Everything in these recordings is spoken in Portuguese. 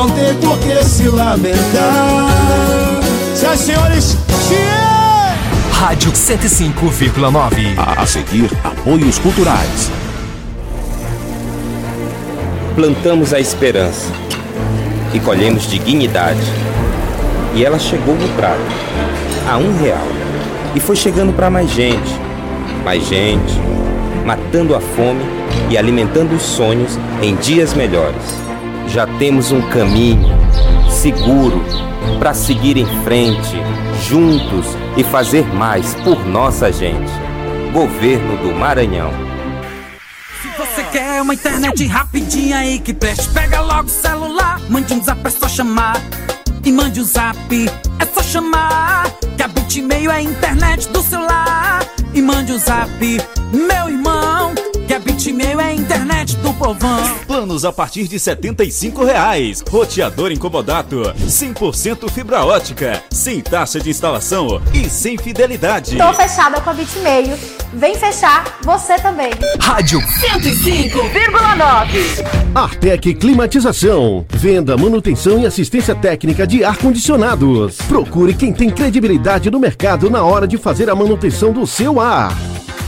não ter por que se lamentar. Senhoras e senhores, Rádio 105,9. A, a seguir, apoios culturais. Plantamos a esperança e colhemos dignidade. E ela chegou no prato, a um real. E foi chegando para mais gente, mais gente, matando a fome e alimentando os sonhos em dias melhores. Já temos um caminho seguro para seguir em frente, juntos e fazer mais por nossa gente. Governo do Maranhão. Se você quer uma internet rapidinha aí que preste, pega logo o celular, mande um zap, é só chamar. E mande um zap, é só chamar. Que a Bitmail é a internet do celular. E mande um zap, meu irmão. Bitmail é a internet do povão. Planos a partir de 75 reais. Roteador incomodato, 100% fibra ótica, sem taxa de instalação e sem fidelidade. Tô fechada com a Bitmail. Vem fechar você também. Rádio 105,9. Artec Climatização. Venda, manutenção e assistência técnica de ar-condicionados. Procure quem tem credibilidade no mercado na hora de fazer a manutenção do seu ar.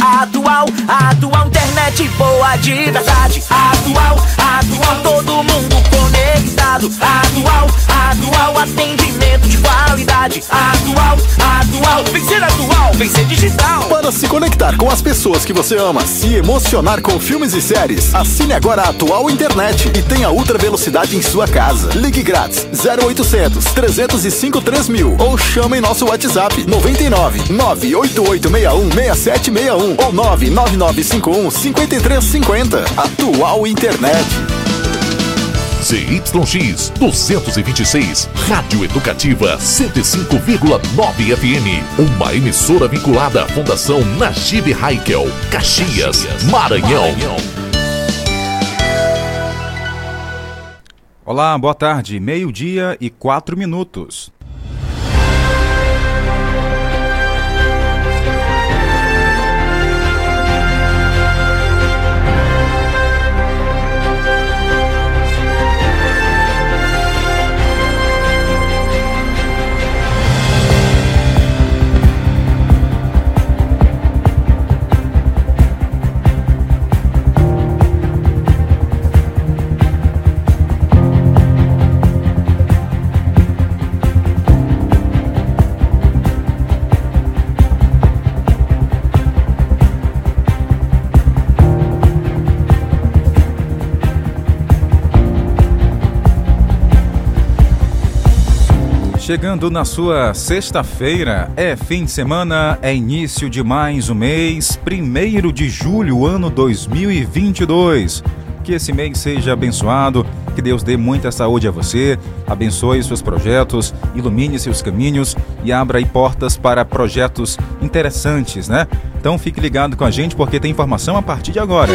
Atual, atual internet boa de verdade. Atual, atual todo mundo conectado. Atual, atual atendimento de qualidade. Atual, atual, vem ser atual, vem ser digital. Para se conectar com as pessoas que você ama, se emocionar com filmes e séries, assine agora a Atual Internet e tenha ultra velocidade em sua casa. Ligue grátis 0800 305 3000 ou chame nosso WhatsApp 99 98861 6761 ou 99951 5350. Atual Internet. ZYX 226, Rádio Educativa 105,9 FM. Uma emissora vinculada à Fundação Najib Haikel, Caxias, Maranhão. Olá, boa tarde. Meio-dia e quatro minutos. Chegando na sua sexta-feira, é fim de semana, é início de mais um mês, primeiro de julho, ano 2022. Que esse mês seja abençoado, que Deus dê muita saúde a você, abençoe seus projetos, ilumine seus caminhos e abra aí portas para projetos interessantes, né? Então fique ligado com a gente porque tem informação a partir de agora.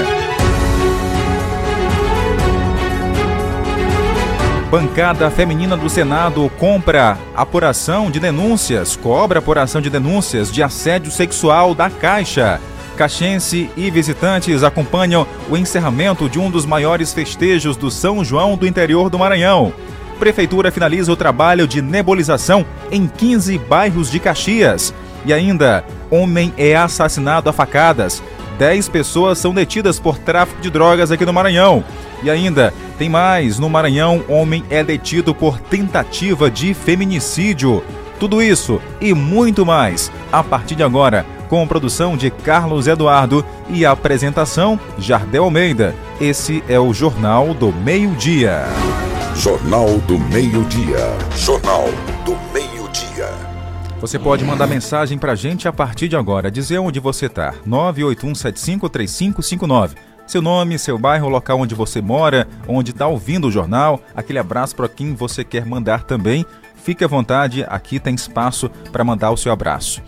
Bancada Feminina do Senado compra apuração de denúncias, cobra apuração de denúncias de assédio sexual da Caixa. Caxense e visitantes acompanham o encerramento de um dos maiores festejos do São João do interior do Maranhão. Prefeitura finaliza o trabalho de nebulização em 15 bairros de Caxias. E ainda, homem é assassinado a facadas. 10 pessoas são detidas por tráfico de drogas aqui no Maranhão. E ainda, tem mais: no Maranhão, homem é detido por tentativa de feminicídio. Tudo isso e muito mais a partir de agora, com produção de Carlos Eduardo e apresentação Jardel Almeida. Esse é o Jornal do Meio-Dia. Jornal do Meio-Dia. Jornal do Meio-Dia. Você pode mandar mensagem pra gente a partir de agora, dizer onde você tá. 981753559 seu nome, seu bairro, o local onde você mora, onde está ouvindo o jornal, aquele abraço para quem você quer mandar também. Fique à vontade, aqui tem espaço para mandar o seu abraço.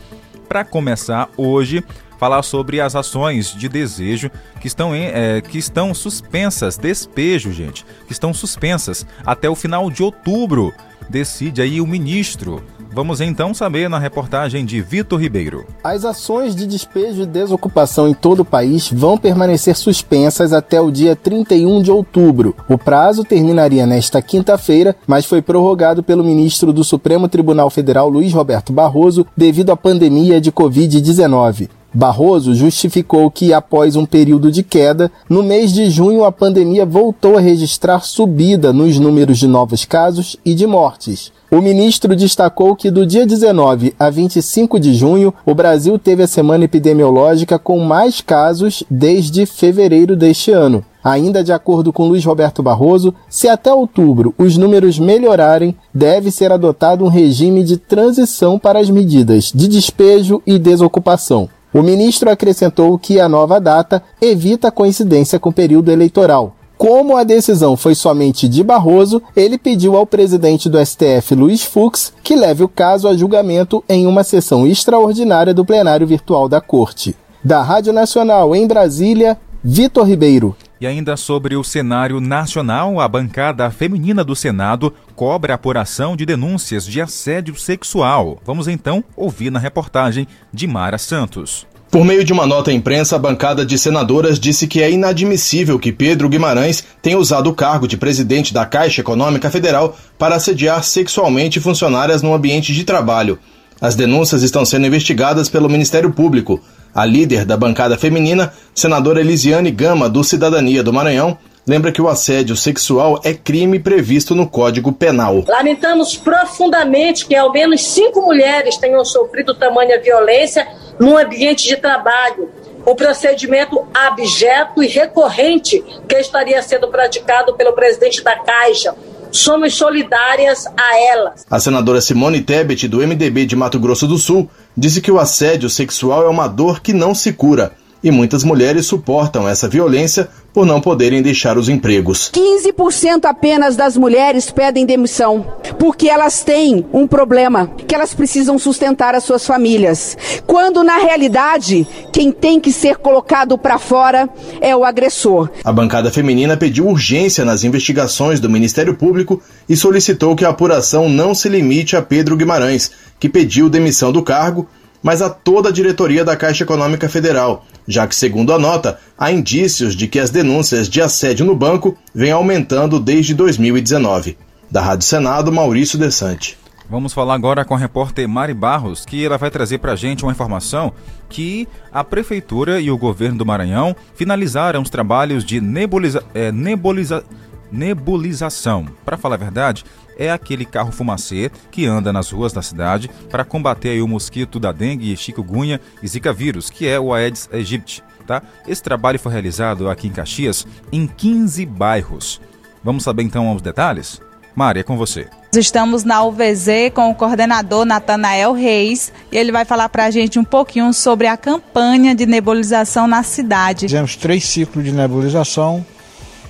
Para começar hoje, falar sobre as ações de desejo que estão, em, é, que estão suspensas, despejo, gente, que estão suspensas até o final de outubro. Decide aí o ministro. Vamos então saber na reportagem de Vitor Ribeiro. As ações de despejo e desocupação em todo o país vão permanecer suspensas até o dia 31 de outubro. O prazo terminaria nesta quinta-feira, mas foi prorrogado pelo ministro do Supremo Tribunal Federal, Luiz Roberto Barroso, devido à pandemia de Covid-19. Barroso justificou que, após um período de queda, no mês de junho a pandemia voltou a registrar subida nos números de novos casos e de mortes. O ministro destacou que do dia 19 a 25 de junho, o Brasil teve a semana epidemiológica com mais casos desde fevereiro deste ano. Ainda de acordo com Luiz Roberto Barroso, se até outubro os números melhorarem, deve ser adotado um regime de transição para as medidas de despejo e desocupação. O ministro acrescentou que a nova data evita coincidência com o período eleitoral. Como a decisão foi somente de Barroso, ele pediu ao presidente do STF, Luiz Fux, que leve o caso a julgamento em uma sessão extraordinária do plenário virtual da Corte. Da Rádio Nacional em Brasília, Vitor Ribeiro. E ainda sobre o cenário nacional, a bancada feminina do Senado cobra apuração de denúncias de assédio sexual. Vamos então ouvir na reportagem de Mara Santos. Por meio de uma nota à imprensa, a bancada de senadoras disse que é inadmissível que Pedro Guimarães tenha usado o cargo de presidente da Caixa Econômica Federal para assediar sexualmente funcionárias no ambiente de trabalho. As denúncias estão sendo investigadas pelo Ministério Público. A líder da bancada feminina, senadora Elisiane Gama, do Cidadania do Maranhão, lembra que o assédio sexual é crime previsto no Código Penal. Lamentamos profundamente que ao menos cinco mulheres tenham sofrido tamanha violência no ambiente de trabalho. Um procedimento abjeto e recorrente que estaria sendo praticado pelo presidente da Caixa, somos solidárias a elas. A senadora Simone Tebet, do MDB de Mato Grosso do Sul, disse que o assédio sexual é uma dor que não se cura e muitas mulheres suportam essa violência por não poderem deixar os empregos. 15% apenas das mulheres pedem demissão porque elas têm um problema, que elas precisam sustentar as suas famílias. Quando na realidade, quem tem que ser colocado para fora é o agressor. A bancada feminina pediu urgência nas investigações do Ministério Público e solicitou que a apuração não se limite a Pedro Guimarães, que pediu demissão do cargo mas a toda a diretoria da Caixa Econômica Federal, já que, segundo a nota, há indícios de que as denúncias de assédio no banco vêm aumentando desde 2019. Da Rádio Senado, Maurício Desante. Vamos falar agora com a repórter Mari Barros, que ela vai trazer para a gente uma informação que a Prefeitura e o governo do Maranhão finalizaram os trabalhos de nebuliza, é, nebuliza, nebulização. Para falar a verdade, é aquele carro fumacê que anda nas ruas da cidade para combater o mosquito da dengue, chikungunya e zika vírus, que é o Aedes aegypti. Tá? Esse trabalho foi realizado aqui em Caxias em 15 bairros. Vamos saber então os detalhes? Mari, é com você. Estamos na UVZ com o coordenador Natanael Reis e ele vai falar para a gente um pouquinho sobre a campanha de nebulização na cidade. Fizemos três ciclos de nebulização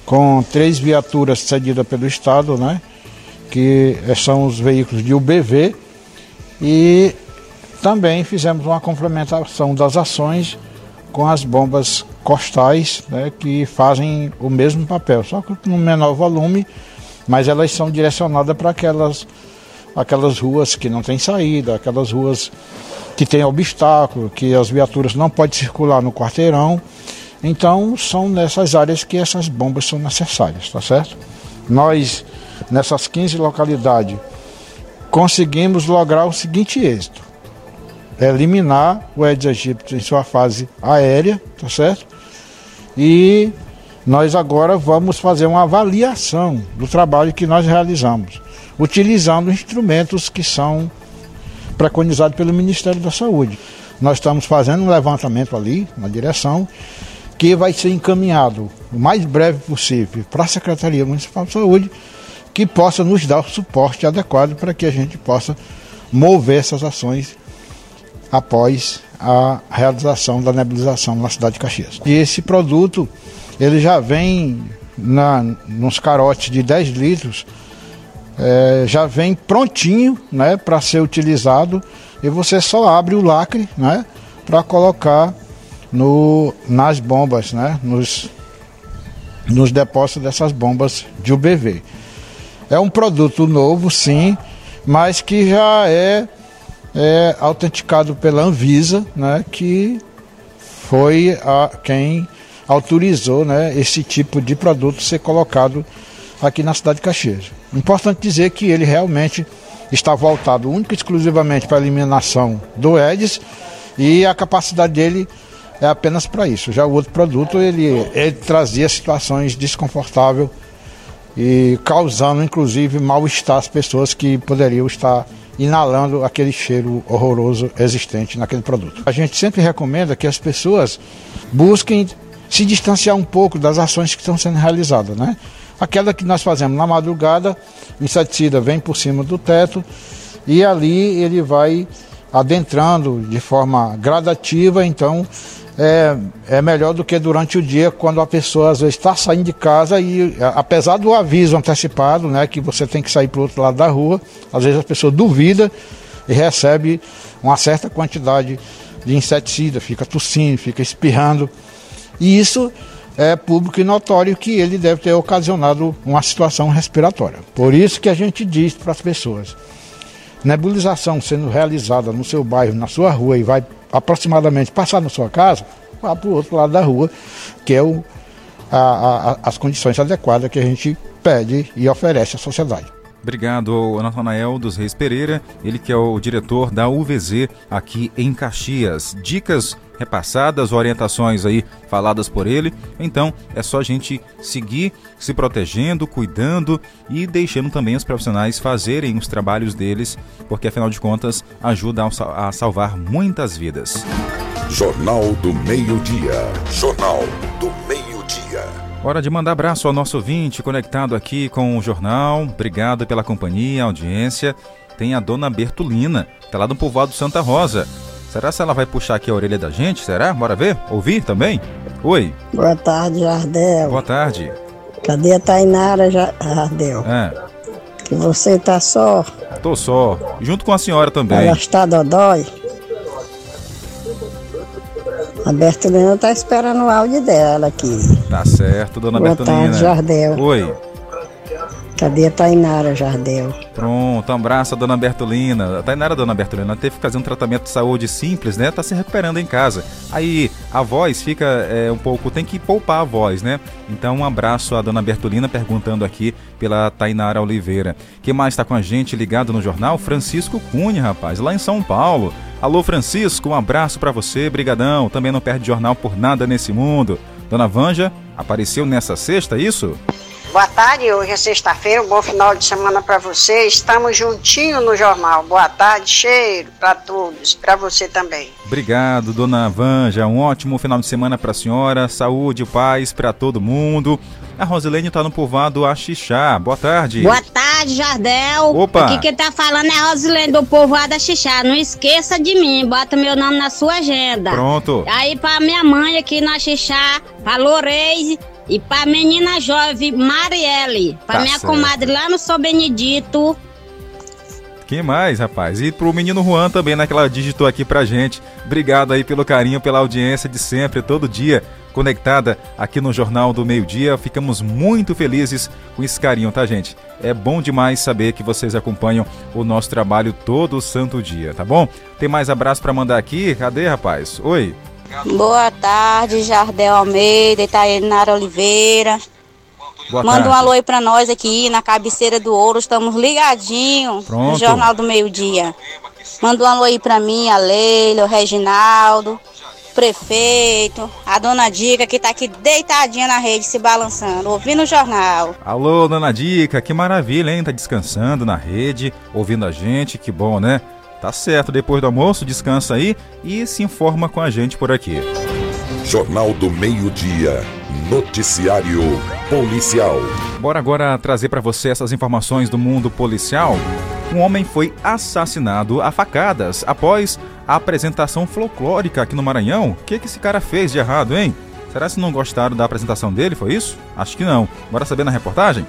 com três viaturas cedidas pelo Estado, né? Que são os veículos de UBV, e também fizemos uma complementação das ações com as bombas costais, né, que fazem o mesmo papel, só que no menor volume, mas elas são direcionadas para aquelas, aquelas ruas que não têm saída, aquelas ruas que têm obstáculo, que as viaturas não podem circular no quarteirão. Então, são nessas áreas que essas bombas são necessárias, tá certo? Nós nessas 15 localidades, conseguimos lograr o seguinte êxito: eliminar o Aedes aegypti em sua fase aérea, tá certo? E nós agora vamos fazer uma avaliação do trabalho que nós realizamos, utilizando instrumentos que são preconizados pelo Ministério da Saúde. Nós estamos fazendo um levantamento ali, na direção, que vai ser encaminhado o mais breve possível para a Secretaria Municipal de Saúde que possa nos dar o suporte adequado para que a gente possa mover essas ações após a realização da nebulização na cidade de Caxias. E esse produto, ele já vem na, nos carotes de 10 litros, é, já vem prontinho né, para ser utilizado e você só abre o lacre né, para colocar no, nas bombas, né, nos, nos depósitos dessas bombas de UBV. É um produto novo, sim, mas que já é, é autenticado pela Anvisa, né, que foi a, quem autorizou né, esse tipo de produto ser colocado aqui na cidade de Caxias. Importante dizer que ele realmente está voltado única e exclusivamente para a eliminação do Edis e a capacidade dele é apenas para isso. Já o outro produto ele, ele trazia situações desconfortáveis e causando inclusive mal-estar às pessoas que poderiam estar inalando aquele cheiro horroroso existente naquele produto. A gente sempre recomenda que as pessoas busquem se distanciar um pouco das ações que estão sendo realizadas, né? Aquela que nós fazemos na madrugada, inseticida vem por cima do teto e ali ele vai adentrando de forma gradativa, então é, é melhor do que durante o dia, quando a pessoa às vezes está saindo de casa e, apesar do aviso antecipado, né, que você tem que sair para o outro lado da rua, às vezes a pessoa duvida e recebe uma certa quantidade de inseticida, fica tossindo, fica espirrando. E isso é público e notório que ele deve ter ocasionado uma situação respiratória. Por isso que a gente diz para as pessoas: nebulização sendo realizada no seu bairro, na sua rua e vai aproximadamente passar na sua casa, vá para o outro lado da rua, que é o, a, a, as condições adequadas que a gente pede e oferece à sociedade. Obrigado, Natanael dos Reis Pereira, ele que é o diretor da UVZ aqui em Caxias. Dicas repassadas, orientações aí faladas por ele. Então é só a gente seguir se protegendo, cuidando e deixando também os profissionais fazerem os trabalhos deles, porque afinal de contas ajuda a salvar muitas vidas. Jornal do Meio-Dia. Jornal do Meio-Dia. Hora de mandar abraço ao nosso ouvinte conectado aqui com o jornal. Obrigado pela companhia, audiência. Tem a dona Bertolina, tá lá do povoado Santa Rosa. Será se ela vai puxar aqui a orelha da gente? Será? Bora ver? Ouvir também? Oi. Boa tarde, Jardel. Boa tarde. Cadê a Tainara, Jardel? É. Que você tá só. Tô só. Junto com a senhora também. Ela está dodói. A Bertolina tá esperando o áudio dela aqui. Tá certo, dona Boa Bertolina. tarde, Jardel. Oi. Cadê a Tainara, Jardel? Pronto, um abraço a dona Bertolina. A Tainara, dona Bertolina, teve que fazer um tratamento de saúde simples, né? Tá se recuperando em casa. Aí a voz fica é, um pouco. Tem que poupar a voz, né? Então, um abraço à dona Bertolina perguntando aqui pela Tainara Oliveira. Quem mais tá com a gente ligado no jornal? Francisco Cunha, rapaz, lá em São Paulo. Alô, Francisco, um abraço para você, brigadão. Também não perde jornal por nada nesse mundo. Dona Vanja, apareceu nessa sexta, isso? Boa tarde, hoje é sexta-feira, um bom final de semana para você. Estamos juntinho no jornal. Boa tarde, cheiro para todos, para você também. Obrigado, dona Vanja. Um ótimo final de semana para a senhora. Saúde, paz para todo mundo. A Rosilene está no povoado Axixá. Boa tarde. Boa tarde, Jardel. Opa. Aqui quem tá falando é a Rosilene do povoado Axixá. Não esqueça de mim, bota meu nome na sua agenda. Pronto. Aí pra minha mãe aqui no Axixá, pra Loreise e pra menina jovem Marielle. Pra Tá minha certo. comadre lá no São Benedito. Quem mais, rapaz? E pro menino Juan também, né, que ela digitou aqui pra gente. Obrigado aí pelo carinho, pela audiência de sempre, todo dia, conectada aqui no Jornal do Meio Dia. Ficamos muito felizes com esse carinho, tá, gente? É bom demais saber que vocês acompanham o nosso trabalho todo santo dia, tá bom? Tem mais abraço pra mandar aqui? Cadê, rapaz? Oi. Boa tarde, Jardel Almeida, Itainara Oliveira. Boa Manda um tarde. alô aí pra nós aqui na cabeceira do ouro, estamos ligadinhos Pronto. no Jornal do Meio Dia. Manda um alô aí pra mim, a Leila, o Reginaldo, o prefeito, a dona Dica que tá aqui deitadinha na rede se balançando, ouvindo o jornal. Alô, dona Dica, que maravilha, hein? Tá descansando na rede, ouvindo a gente, que bom, né? Tá certo, depois do almoço, descansa aí e se informa com a gente por aqui. Jornal do Meio-Dia. Noticiário Policial. Bora agora trazer para você essas informações do mundo policial. Um homem foi assassinado a facadas após apresentação folclórica aqui no Maranhão. O que, que esse cara fez de errado, hein? Será que não gostaram da apresentação dele? Foi isso? Acho que não. Bora saber na reportagem?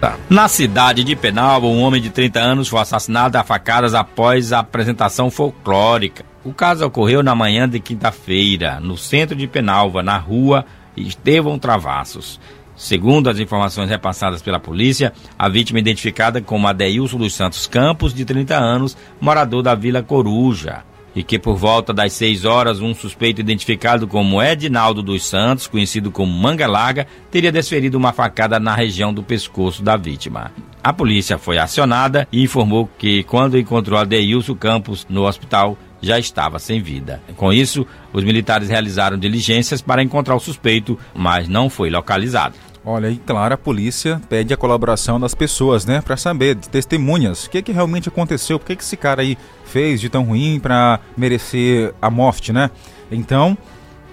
Tá. Na cidade de Penalva, um homem de 30 anos foi assassinado a facadas após a apresentação folclórica. O caso ocorreu na manhã de quinta-feira, no centro de Penalva, na rua Estevão Travassos. Segundo as informações repassadas pela polícia, a vítima identificada como Adeilson dos Santos Campos, de 30 anos, morador da Vila Coruja e que por volta das 6 horas um suspeito identificado como Edinaldo dos Santos, conhecido como Manga Larga, teria desferido uma facada na região do pescoço da vítima. A polícia foi acionada e informou que quando encontrou Adeilson Campos no hospital, já estava sem vida. Com isso, os militares realizaram diligências para encontrar o suspeito, mas não foi localizado. Olha, e claro, a polícia pede a colaboração das pessoas, né, para saber, de testemunhas, o que, que realmente aconteceu, por que, que esse cara aí fez de tão ruim para merecer a morte, né? Então,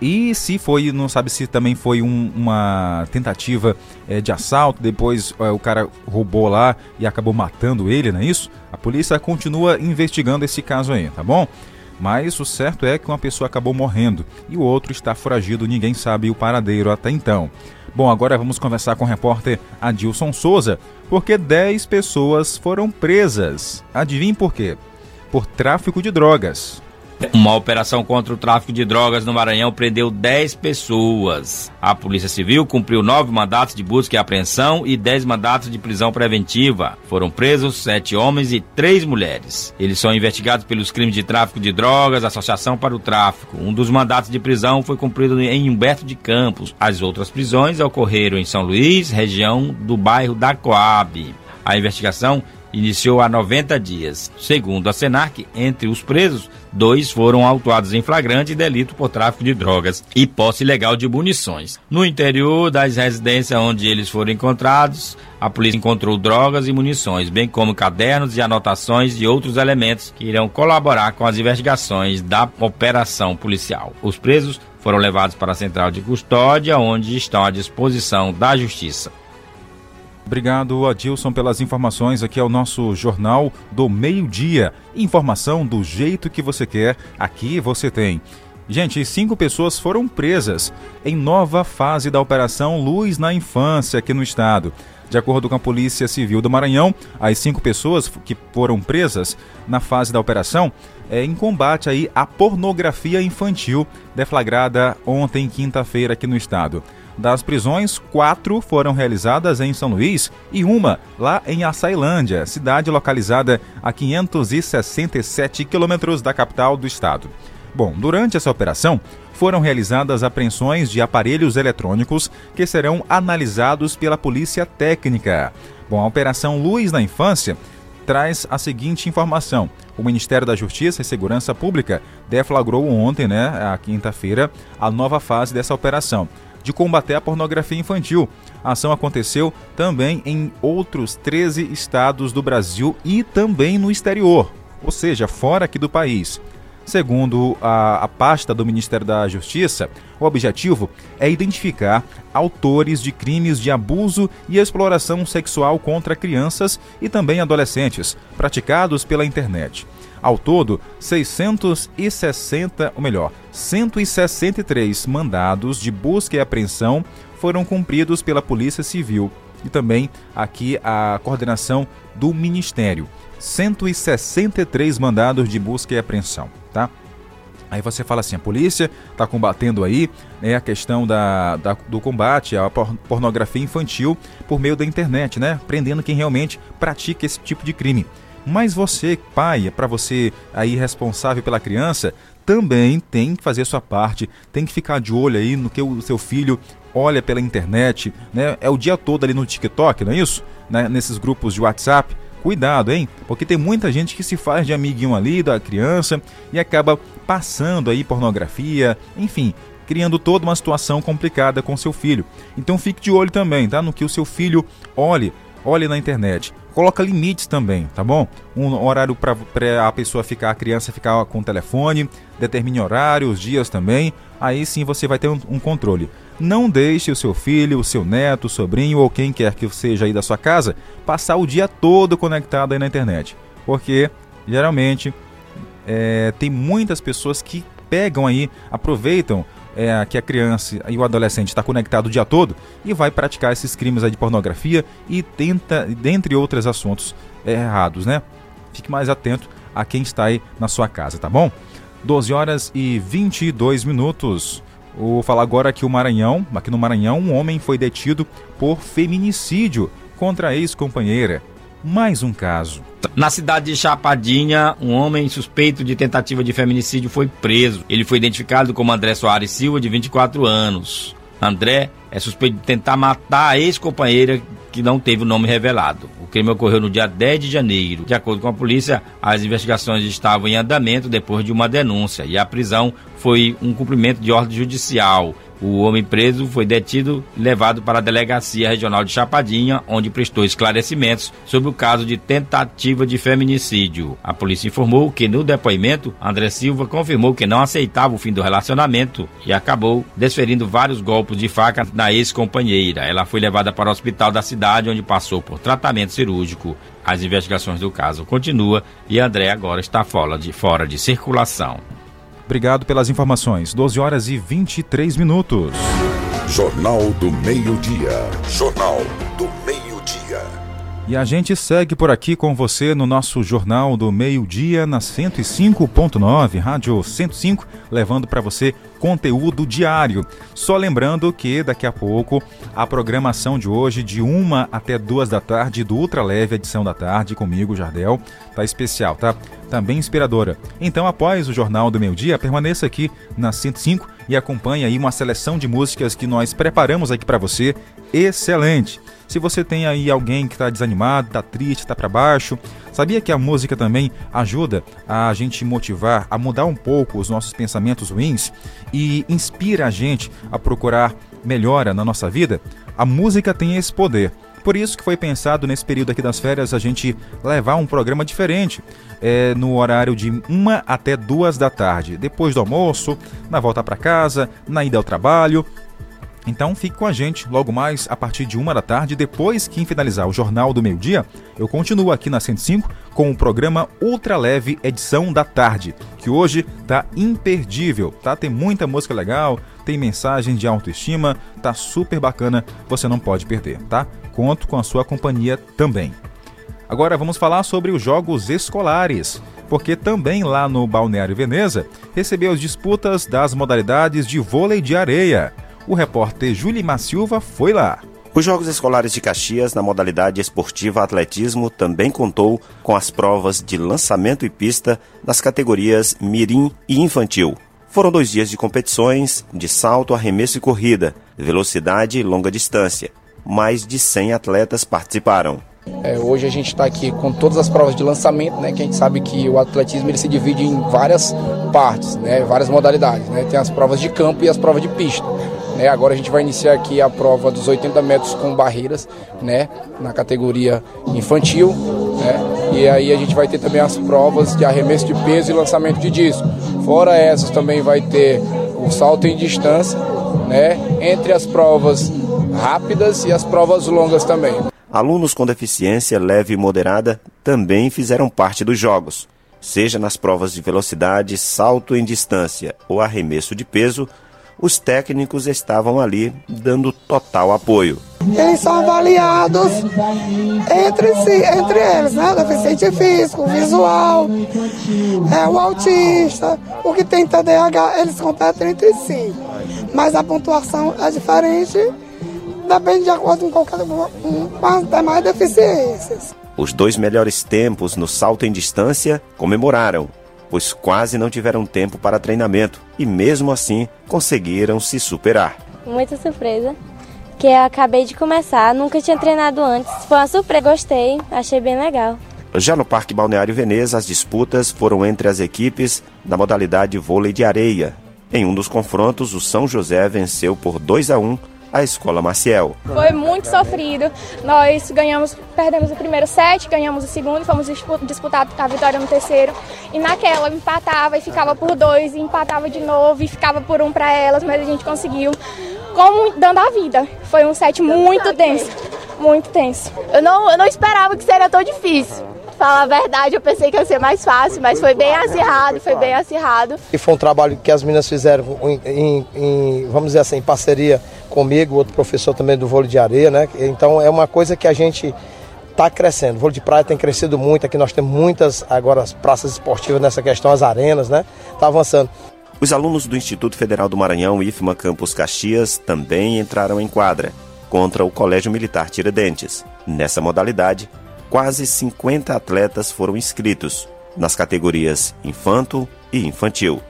e se foi, não sabe se também foi um, uma tentativa é, de assalto, depois é, o cara roubou lá e acabou matando ele, não é isso? A polícia continua investigando esse caso aí, tá bom? Mas o certo é que uma pessoa acabou morrendo e o outro está foragido, ninguém sabe o paradeiro até então. Bom, agora vamos conversar com o repórter Adilson Souza, porque 10 pessoas foram presas. Adivinhe por quê? Por tráfico de drogas. Uma operação contra o tráfico de drogas no Maranhão prendeu 10 pessoas. A Polícia Civil cumpriu nove mandatos de busca e apreensão e 10 mandatos de prisão preventiva. Foram presos sete homens e três mulheres. Eles são investigados pelos crimes de tráfico de drogas, associação para o tráfico. Um dos mandatos de prisão foi cumprido em Humberto de Campos. As outras prisões ocorreram em São Luís, região do bairro da Coab. A investigação iniciou há 90 dias. Segundo a Senarc, entre os presos, dois foram autuados em flagrante delito por tráfico de drogas e posse ilegal de munições. No interior das residências onde eles foram encontrados, a polícia encontrou drogas e munições, bem como cadernos e anotações de outros elementos que irão colaborar com as investigações da operação policial. Os presos foram levados para a central de custódia, onde estão à disposição da justiça. Obrigado, Adilson, pelas informações. Aqui é o nosso Jornal do Meio-Dia. Informação do jeito que você quer, aqui você tem. Gente, cinco pessoas foram presas em nova fase da Operação Luz na Infância aqui no estado. De acordo com a Polícia Civil do Maranhão, as cinco pessoas que foram presas na fase da operação é em combate aí à pornografia infantil, deflagrada ontem, quinta-feira, aqui no estado. Das prisões, quatro foram realizadas em São Luís e uma lá em Açailândia, cidade localizada a 567 quilômetros da capital do estado. Bom, durante essa operação, foram realizadas apreensões de aparelhos eletrônicos que serão analisados pela Polícia Técnica. Bom, a Operação Luz na Infância traz a seguinte informação. O Ministério da Justiça e Segurança Pública deflagrou ontem, né, a quinta-feira, a nova fase dessa operação de combater a pornografia infantil. A ação aconteceu também em outros 13 estados do Brasil e também no exterior, ou seja, fora aqui do país. Segundo a, a, pasta do Ministério da Justiça, o objetivo é identificar autores de crimes de abuso e exploração sexual contra crianças e também adolescentes praticados pela internet. Ao todo, 660, ou melhor, 163 mandados de busca e apreensão foram cumpridos pela Polícia Civil e também aqui a coordenação do Ministério. 163 mandados de busca e apreensão, tá? Aí você fala assim, a polícia está combatendo aí né, a questão da, da, do combate à pornografia infantil por meio da internet, né? Prendendo quem realmente pratica esse tipo de crime. Mas você, pai, para você aí responsável pela criança, também tem que fazer sua parte, tem que ficar de olho aí no que o seu filho olha pela internet, né? É o dia todo ali no TikTok, não é isso? Né? Nesses grupos de WhatsApp. Cuidado, hein? Porque tem muita gente que se faz de amiguinho ali da criança e acaba passando aí pornografia, enfim, criando toda uma situação complicada com seu filho. Então fique de olho também, tá? No que o seu filho olhe, olhe na internet coloca limites também, tá bom? Um horário para a pessoa ficar, a criança ficar com o telefone, determine horário, os dias também, aí sim você vai ter um, um controle. Não deixe o seu filho, o seu neto, o sobrinho ou quem quer que seja aí da sua casa passar o dia todo conectado aí na internet, porque geralmente é, tem muitas pessoas que pegam aí, aproveitam é, que a criança e o adolescente está conectado o dia todo e vai praticar esses crimes de pornografia e tenta, dentre outros assuntos é, errados, né? Fique mais atento a quem está aí na sua casa, tá bom? 12 horas e 22 minutos. Vou falar agora que o Maranhão, aqui no Maranhão, um homem foi detido por feminicídio contra a ex-companheira. Mais um caso. Na cidade de Chapadinha, um homem suspeito de tentativa de feminicídio foi preso. Ele foi identificado como André Soares Silva, de 24 anos. André é suspeito de tentar matar a ex-companheira que não teve o nome revelado. O crime ocorreu no dia 10 de janeiro. De acordo com a polícia, as investigações estavam em andamento depois de uma denúncia e a prisão foi um cumprimento de ordem judicial. O homem preso foi detido e levado para a Delegacia Regional de Chapadinha, onde prestou esclarecimentos sobre o caso de tentativa de feminicídio. A polícia informou que no depoimento, André Silva confirmou que não aceitava o fim do relacionamento e acabou desferindo vários golpes de faca na ex-companheira. Ela foi levada para o hospital da cidade, onde passou por tratamento cirúrgico. As investigações do caso continuam e André agora está fora de, fora de circulação. Obrigado pelas informações. 12 horas e 23 minutos. Jornal do Meio-Dia. Jornal do Meio-Dia. E a gente segue por aqui com você no nosso Jornal do Meio-Dia na 105.9, Rádio 105, levando para você conteúdo diário. Só lembrando que daqui a pouco a programação de hoje, de uma até duas da tarde, do Ultra Leve edição da tarde, comigo, Jardel, tá especial, tá? Também inspiradora. Então, após o Jornal do Meio-Dia, permaneça aqui na 105 e acompanhe aí uma seleção de músicas que nós preparamos aqui para você. Excelente! Se você tem aí alguém que está desanimado, está triste, está para baixo, sabia que a música também ajuda a gente motivar, a mudar um pouco os nossos pensamentos ruins e inspira a gente a procurar melhora na nossa vida? A música tem esse poder. Por isso que foi pensado nesse período aqui das férias a gente levar um programa diferente, é, no horário de uma até duas da tarde, depois do almoço, na volta para casa, na ida ao trabalho, então fique com a gente logo mais a partir de uma da tarde, depois que finalizar o Jornal do Meio Dia, eu continuo aqui na 105 com o programa Ultra Leve Edição da Tarde, que hoje tá imperdível, tá? Tem muita música legal, tem mensagens de autoestima, tá super bacana, você não pode perder, tá? Conto com a sua companhia também. Agora vamos falar sobre os jogos escolares, porque também lá no Balneário Veneza recebeu as disputas das modalidades de vôlei de areia o repórter Julimar Silva foi lá. Os Jogos Escolares de Caxias, na modalidade esportiva atletismo, também contou com as provas de lançamento e pista nas categorias Mirim e Infantil. Foram dois dias de competições de salto, arremesso e corrida, velocidade e longa distância. Mais de 100 atletas participaram. É, hoje a gente está aqui com todas as provas de lançamento, né? Que a gente sabe que o atletismo ele se divide em várias partes, né? Várias modalidades, né? Tem as provas de campo e as provas de pista. Né? Agora a gente vai iniciar aqui a prova dos 80 metros com barreiras, né? Na categoria infantil, né? E aí a gente vai ter também as provas de arremesso de peso e lançamento de disco. Fora essas também vai ter o salto em distância, né? Entre as provas rápidas e as provas longas também. Alunos com deficiência leve e moderada também fizeram parte dos jogos. Seja nas provas de velocidade, salto em distância ou arremesso de peso, os técnicos estavam ali dando total apoio. Eles são avaliados entre si, entre eles, né? O deficiente físico, visual, é, o autista, o que tem TDAH, eles competem entre si. Mas a pontuação é diferente, depende de acordo com qualquer com as demais deficiências. Os dois melhores tempos no salto em distância comemoraram pois quase não tiveram tempo para treinamento e, mesmo assim, conseguiram se superar. Muita surpresa, que eu acabei de começar, nunca tinha treinado antes. Foi uma surpresa, gostei, achei bem legal. Já no Parque Balneário Veneza, as disputas foram entre as equipes da modalidade vôlei de areia. Em um dos confrontos, o São José venceu por 2 a 1 a Escola Maciel. Foi muito sofrido. Nós ganhamos, perdemos o primeiro set, ganhamos o segundo, fomos disputar a vitória no terceiro. E naquela empatava e ficava por dois, e empatava de novo e ficava por um para elas, mas a gente conseguiu, como dando a vida. Foi um set muito tenso, muito tenso. Eu não, eu não esperava que seria tão difícil. Falar a verdade, eu pensei que ia ser mais fácil, mas foi bem acirrado, foi bem acirrado. E foi um trabalho que as meninas fizeram em, em, em, vamos dizer assim, em parceria comigo, outro professor também do vôlei de areia, né? Então é uma coisa que a gente está crescendo. O vôlei de praia tem crescido muito, aqui nós temos muitas agora praças esportivas nessa questão, as arenas, né? Está avançando. Os alunos do Instituto Federal do Maranhão, IFMA Campus Caxias, também entraram em quadra contra o Colégio Militar Tiradentes. Nessa modalidade, quase 50 atletas foram inscritos nas categorias infanto e infantil.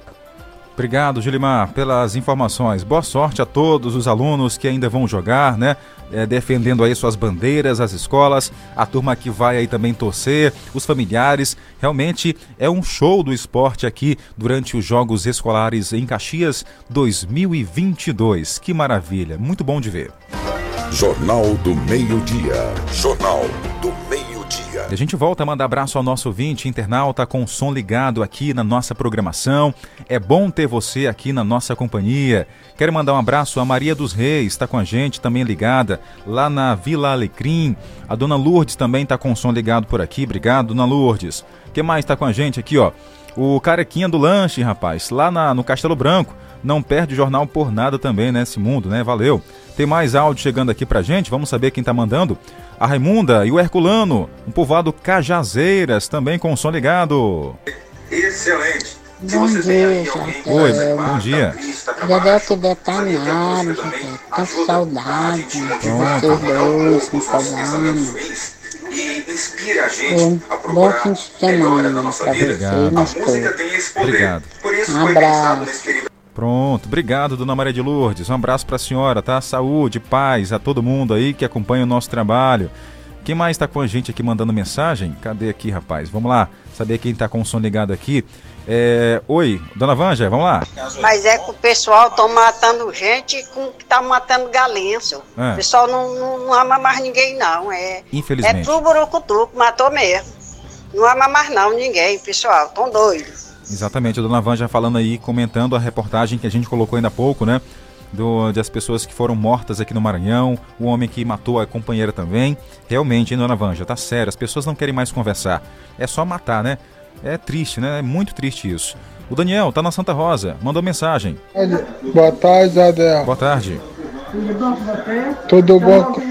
Obrigado, Gilimar, pelas informações. Boa sorte a todos os alunos que ainda vão jogar, né? É, defendendo aí suas bandeiras, as escolas, a turma que vai aí também torcer, os familiares. Realmente é um show do esporte aqui durante os Jogos Escolares em Caxias 2022. Que maravilha, muito bom de ver. Jornal do Meio-Dia. Jornal do Meio-Dia. E a gente volta a mandar abraço ao nosso ouvinte internauta com o som ligado aqui na nossa programação. É bom ter você aqui na nossa companhia. Quero mandar um abraço a Maria dos Reis, está com a gente também ligada lá na Vila Alecrim. A dona Lourdes também está com o som ligado por aqui. Obrigado, dona Lourdes. Quem mais está com a gente aqui, ó? O Carequinha do Lanche, rapaz, lá na, no Castelo Branco. Não perde jornal por nada também nesse mundo, né? Valeu. Tem mais áudio chegando aqui pra gente, vamos saber quem tá mandando. A Raimunda e o Herculano, um povoado Cajazeiras, também com o som ligado. Excelente. Bom dia, Jota. Oi, bom dia. Já deve ter detalhado, Jota. Tá com saudade de vocês dois, me falando. Um bom fim de semana e nós todos. Obrigado. Um abraço. Pronto, obrigado, dona Maria de Lourdes. Um abraço para a senhora, tá? Saúde, paz a todo mundo aí que acompanha o nosso trabalho. Quem mais está com a gente aqui mandando mensagem? Cadê aqui, rapaz? Vamos lá, saber quem está com o som ligado aqui. É... Oi, dona Vanja, vamos lá. Mas é que o pessoal tá matando gente com que tá matando galinha. É. O pessoal não, não, não ama mais ninguém, não. É, Infelizmente. É tudo burucutuco, matou mesmo. Não ama mais não ninguém, pessoal. Tão doidos. Exatamente, a dona Vanja falando aí, comentando a reportagem que a gente colocou ainda há pouco, né? Do, das pessoas que foram mortas aqui no Maranhão, o homem que matou a companheira também. Realmente, hein, dona Vanja, tá sério, as pessoas não querem mais conversar. É só matar, né? É triste, né? É muito triste isso. O Daniel tá na Santa Rosa, mandou mensagem. Boa tarde, Adel. Boa tarde. Tudo bom? com-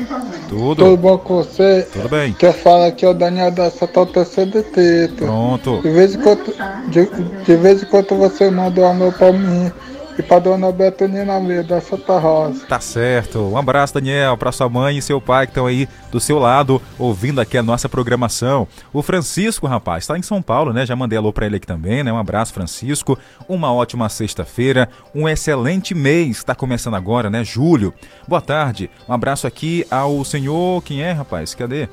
Tudo. Tudo bom com você? Tudo bem. Quem fala aqui é o Daniel da Terceira Teto. Pronto. De vez em quando, de, de vez em quando você manda um amor pra mim e pra dona Betonina Meia da Santa Rosa. Tá certo. Um abraço, Daniel, para sua mãe e seu pai que estão aí do seu lado, ouvindo aqui a nossa programação. O Francisco, rapaz, está em São Paulo, né? Já mandei alô para ele aqui também, né? Um abraço, Francisco. Uma ótima sexta-feira, um excelente mês. Está começando agora, né? Julho. Boa tarde. Um abraço aqui ao senhor. Quem é, rapaz? Cadê?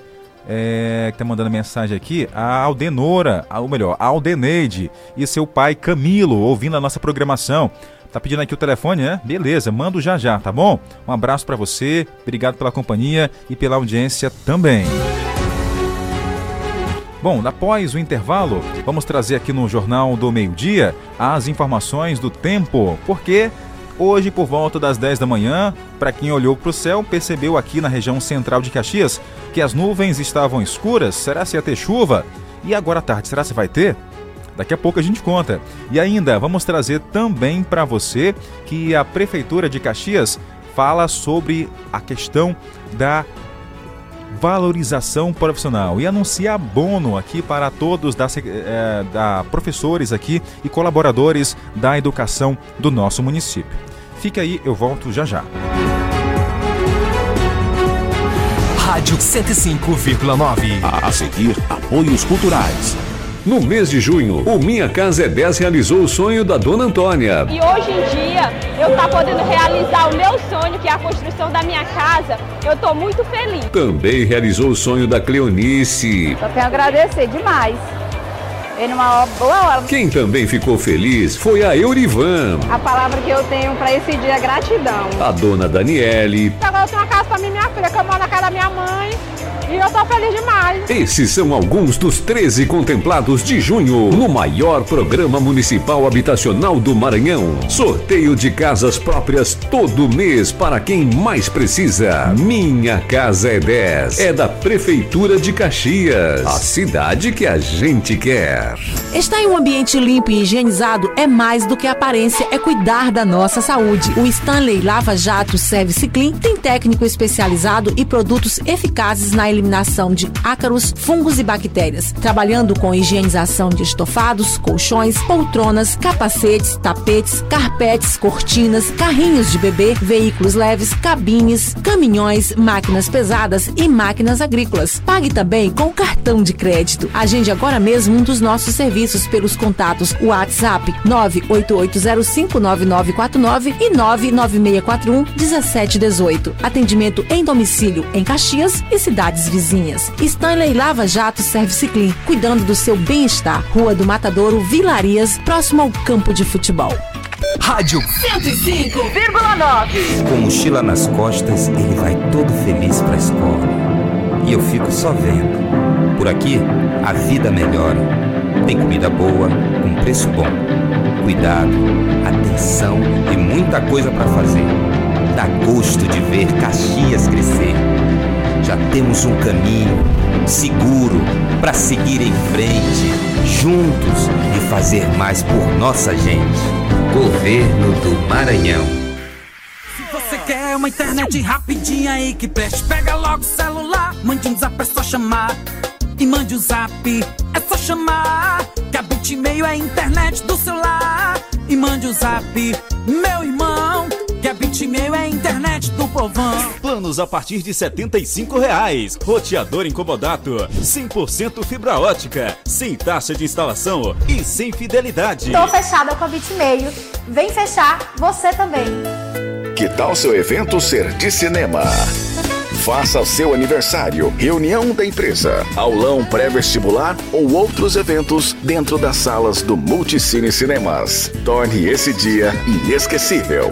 É, que tá mandando mensagem aqui, a Aldenora, ou melhor, a Aldeneide e seu pai Camilo, ouvindo a nossa programação. Tá pedindo aqui o telefone, né? Beleza, mando já já, tá bom? Um abraço pra você, obrigado pela companhia e pela audiência também. Bom, após o intervalo, vamos trazer aqui no Jornal do Meio-Dia as informações do tempo, porque hoje, por volta das 10 da manhã, para quem olhou para o céu, percebeu aqui na região central de Caxias que as nuvens estavam escuras. Será se ia ter chuva? E agora à tarde, será se vai ter? Daqui a pouco a gente conta. E ainda vamos trazer também para você que a Prefeitura de Caxias fala sobre a questão da valorização profissional e anuncia abono aqui para todos da, eh, da professores aqui e colaboradores da educação do nosso município. Fica aí, eu volto já já. Rádio 105,9. A seguir, apoios culturais. No mês de junho, o Minha Casa é 10 realizou o sonho da Dona Antônia. E hoje em dia, eu tá podendo realizar o meu sonho, que é a construção da minha casa, eu tô muito feliz. Também realizou o sonho da Cleonice. Só tenho a agradecer demais. Ele numa boa hora. Quem também ficou feliz foi a Eurivan, A palavra que eu tenho pra esse dia é gratidão. a Dona Daniele, Agora eu tenho uma casa pra mim e minha filha, que eu moro na casa da minha mãe. E eu tô feliz demais. Esses são alguns dos 13 contemplados de junho no maior programa municipal habitacional do Maranhão. Sorteio de casas próprias todo mês para quem mais precisa. Minha Casa é 10. É da Prefeitura de Caxias. A cidade que a gente quer. Estar em um ambiente limpo e higienizado é mais do que aparência, é cuidar da nossa saúde. O Stanley Lava Jato Service Clean tem técnico especializado e produtos eficazes na eliminação de ácaros, fungos e bactérias, trabalhando com higienização de estofados, colchões, poltronas, capacetes, tapetes, carpetes, cortinas, carrinhos de bebê, veículos leves, cabines, caminhões, máquinas pesadas e máquinas agrícolas. Pague também com cartão de crédito. Agende agora mesmo um dos nossos serviços pelos contatos WhatsApp 988059949 e 996411718. Atendimento em domicílio em Caxias e cidades vizinhas. Stanley Lava Jato Service Clean, cuidando do seu bem-estar. Rua do Matadouro, Vilarias, próximo ao campo de futebol. Rádio 105,9. Com mochila nas costas, ele vai todo feliz pra escola. E eu fico só vendo. Por aqui, a vida melhora. Tem comida boa, com preço bom. Cuidado, atenção e muita coisa para fazer. Dá gosto de ver Caxias crescer. Já temos um caminho seguro para seguir em frente, juntos e fazer mais por nossa gente. Governo do Maranhão. Se você quer uma internet rapidinha aí que preste, pega logo o celular, mande um zap, é só chamar. E mande o um zap, é só chamar. Que a Bitmail é a internet do celular. E mande o um zap, meu irmão. Que a Bitmail é a internet do povão. Planos a partir de 75 reais. Roteador incomodato, 100% fibra ótica, sem taxa de instalação e sem fidelidade. Tô fechada com a Bitmail. Vem fechar você também. Que tal seu evento ser de cinema? Faça seu aniversário, reunião da empresa, aulão pré-vestibular ou outros eventos dentro das salas do Multicine Cinemas. Torne esse dia inesquecível.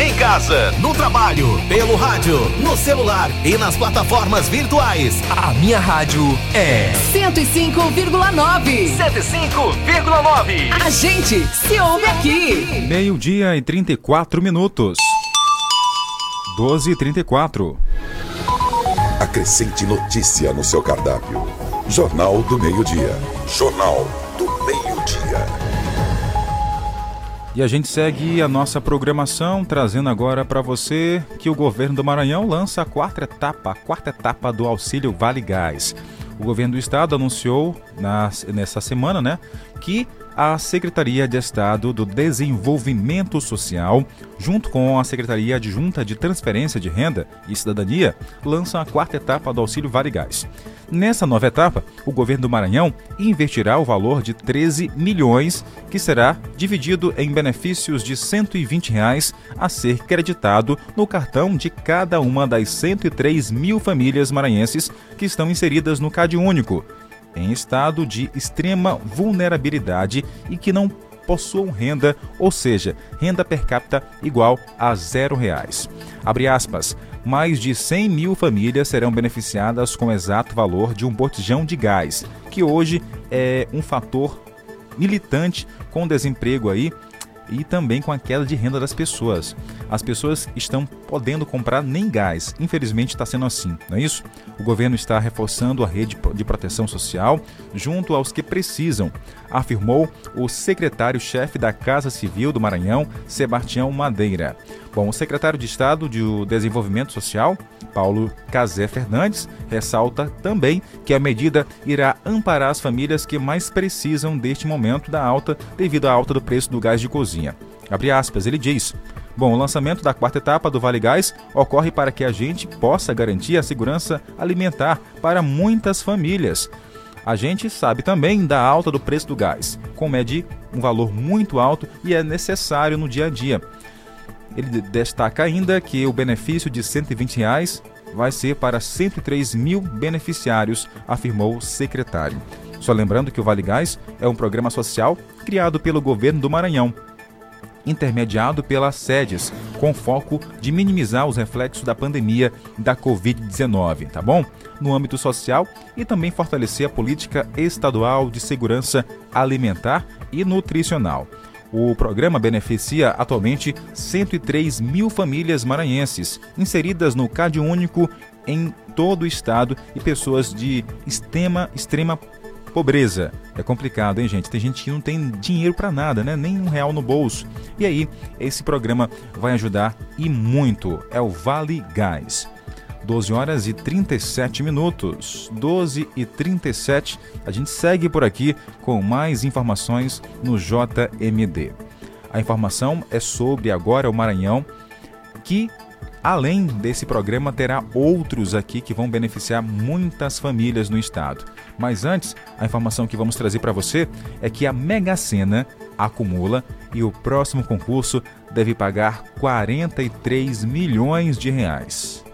Em casa, no trabalho, pelo rádio, no celular e nas plataformas virtuais. A minha rádio é 105,9. 105,9. A gente se ouve aqui. Meio-dia e 34 minutos. 12 e 34. Acrescente notícia no seu cardápio. Jornal do Meio-Dia. Jornal do Meio-Dia. E a gente segue a nossa programação, trazendo agora para você que o governo do Maranhão lança a quarta etapa, a quarta etapa do auxílio Vale Gás. O governo do estado anunciou na, nessa semana, né, que a Secretaria de Estado do Desenvolvimento Social, junto com a Secretaria Adjunta de Transferência de Renda e Cidadania, lançam a quarta etapa do auxílio Vale. Nessa nova etapa, o governo do Maranhão investirá o valor de 13 milhões, que será dividido em benefícios de 120 reais a ser creditado no cartão de cada uma das 103 mil famílias maranhenses que estão inseridas no Cade Único, em estado de extrema vulnerabilidade e que não possuam renda, ou seja, renda per capita igual a zero reais. Abre aspas. Mais de 100 mil famílias serão beneficiadas com o exato valor de um botijão de gás, que hoje é um fator militante com desemprego aí e também com a queda de renda das pessoas. As pessoas estão podendo comprar nem gás. Infelizmente está sendo assim, não é isso? O governo está reforçando a rede de proteção social junto aos que precisam, afirmou o secretário-chefe da Casa Civil do Maranhão, Sebastião Madeira. Bom, o secretário de Estado de Desenvolvimento Social, Paulo Casé Fernandes, ressalta também que a medida irá amparar as famílias que mais precisam deste momento da alta devido à alta do preço do gás de cozinha. Abre aspas, ele diz: Bom, o lançamento da quarta etapa do Vale Gás ocorre para que a gente possa garantir a segurança alimentar para muitas famílias. A gente sabe também da alta do preço do gás, como é de um valor muito alto e é necessário no dia a dia. Ele destaca ainda que o benefício de 120 reais vai ser para 103 mil beneficiários, afirmou o secretário. Só lembrando que o Vale Gás é um programa social criado pelo governo do Maranhão, intermediado pelas sedes, com foco de minimizar os reflexos da pandemia da Covid-19, tá bom? No âmbito social e também fortalecer a política estadual de segurança alimentar e nutricional. O programa beneficia atualmente 103 mil famílias maranhenses, inseridas no CAD único em todo o estado e pessoas de extrema, extrema pobreza. É complicado, hein, gente? Tem gente que não tem dinheiro para nada, né? Nem um real no bolso. E aí, esse programa vai ajudar e muito. É o Vale Gás. 12 horas e 37 minutos. 12 e 37. A gente segue por aqui com mais informações no JMD. A informação é sobre agora o Maranhão, que além desse programa terá outros aqui que vão beneficiar muitas famílias no estado. Mas antes, a informação que vamos trazer para você é que a Mega Sena acumula e o próximo concurso deve pagar 43 milhões de reais.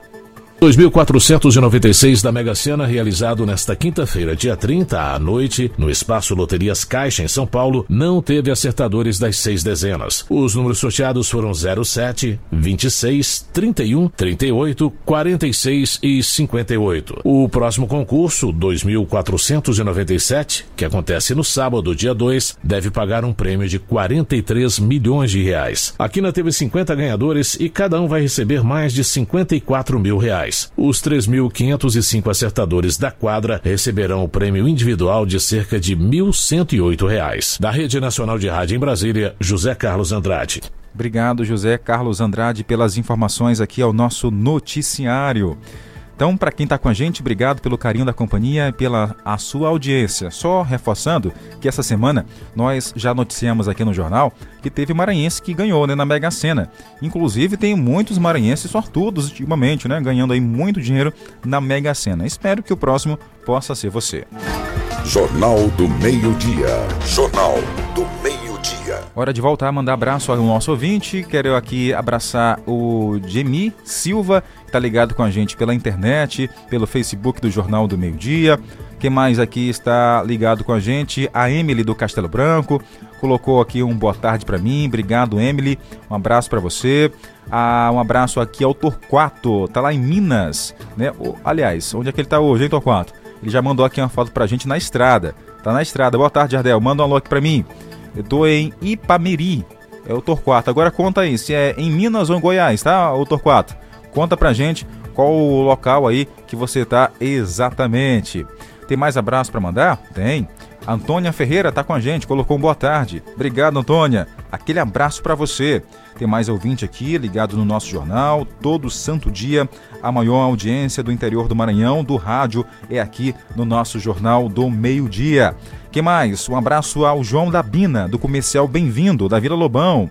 2.496 da Mega Sena, realizado nesta quinta-feira, dia 30, à noite, no Espaço Loterias Caixa, em São Paulo, não teve acertadores das seis dezenas. Os números sorteados foram 07, 26, 31, 38, 46 e 58. O próximo concurso, 2.497, que acontece no sábado, dia 2, deve pagar um prêmio de 43 milhões de reais. A Quina teve 50 ganhadores e cada um vai receber mais de 54 mil reais Os 3.505 acertadores da quadra receberão o prêmio individual de cerca de 1.108 reais. Da Rede Nacional de Rádio em Brasília, José Carlos Andrade. Obrigado, José Carlos Andrade, pelas informações aqui ao nosso noticiário. Então, para quem está com a gente, obrigado pelo carinho da companhia e pela a sua audiência. Só reforçando que essa semana nós já noticiamos aqui no jornal que teve maranhense que ganhou né, na Mega Sena. Inclusive, tem muitos maranhenses sortudos ultimamente, né, ganhando aí muito dinheiro na Mega Sena. Espero que o próximo possa ser você. Jornal do Meio-Dia. Jornal do Meio-Dia. Hora de voltar, mandar abraço ao nosso ouvinte. Quero aqui abraçar o Jemi Silva, que está ligado com a gente pela internet, pelo Facebook do Jornal do Meio Dia. Quem mais aqui está ligado com a gente? A Emily do Castelo Branco. Colocou aqui um boa tarde para mim. Obrigado, Emily. Um abraço para você. Ah, um abraço aqui ao Torquato. Tá lá em Minas, né? Aliás, onde é que ele tá hoje, hein, Torquato? Ele já mandou aqui uma foto pra gente na estrada. Tá na estrada. Boa tarde, Ardel. Manda um alô aqui pra mim. Tô em Ipameri, é o Torquato. Agora conta aí, se é em Minas ou em Goiás, tá, o Torquato? Conta pra gente qual o local aí que você tá exatamente. Tem mais abraço para mandar? Tem. Antônia Ferreira tá com a gente, colocou um boa tarde. Obrigado, Antônia. Aquele abraço para você. Tem mais ouvinte aqui ligado no nosso jornal, todo santo dia. A maior audiência do interior do Maranhão, do rádio, é aqui no nosso jornal do meio-dia. Que mais? Um abraço ao João da Bina, do comercial Bem-vindo, da Vila Lobão.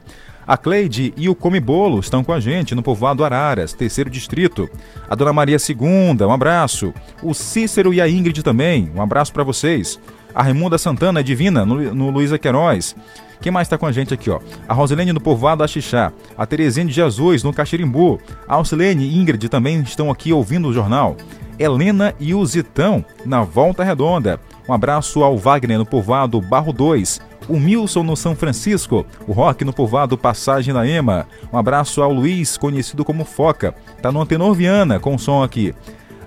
A Cleide e o Come Bolo estão com a gente no povoado Araras, terceiro distrito. A Dona Maria II, um abraço. O Cícero e a Ingrid também, um abraço para vocês. A Raimunda Santana é divina, no, no Luísa Queiroz. Quem mais está com a gente aqui, ó? A Rosilene no Povoado Axixá, a Terezinha de Jesus no Caxirimbu, a Alcilene e Ingrid também estão aqui ouvindo o jornal. Helena e o Zitão na Volta Redonda. Um abraço ao Wagner no Povoado Barro 2, o Milson no São Francisco, o Rock no povoado Passagem da Ema. Um abraço ao Luiz, conhecido como Foca, tá no Antenor Viana com o som aqui.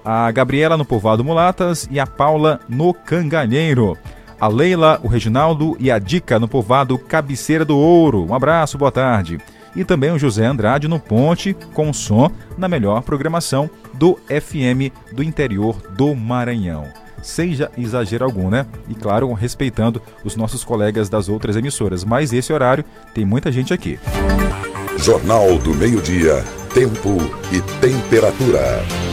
A Gabriela no povoado Mulatas e a Paula no Cangalheiro. A Leila, o Reginaldo e a Dica no povoado Cabeceira do Ouro. Um abraço, boa tarde. E também o José Andrade no Ponte, com som na melhor programação do FM do interior do Maranhão sem exagero algum, né? E claro, respeitando os nossos colegas das outras emissoras. Mas esse horário tem muita gente aqui. Jornal do Meio-Dia, Tempo e Temperatura.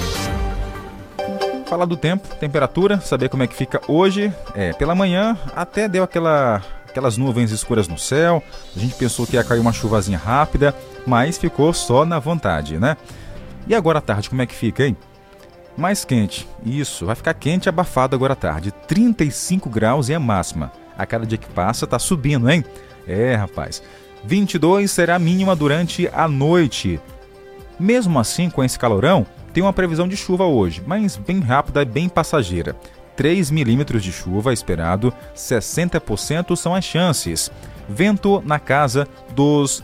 Falar do tempo, temperatura, saber como é que fica hoje. É, pela manhã até deu aquela aquelas nuvens escuras no céu. A gente pensou que ia cair uma chuvazinha rápida, mas ficou só na vontade, né? E agora à tarde, como é que fica, hein? Mais quente. Isso, vai ficar quente e abafado agora à tarde. 35 graus é a máxima. A cada dia que passa tá subindo, hein? É, rapaz. 22 será a mínima durante a noite. Mesmo assim, com esse calorão, tem uma previsão de chuva hoje, mas bem rápida e bem passageira. 3 milímetros de chuva esperado, 60% são as chances. Vento na casa dos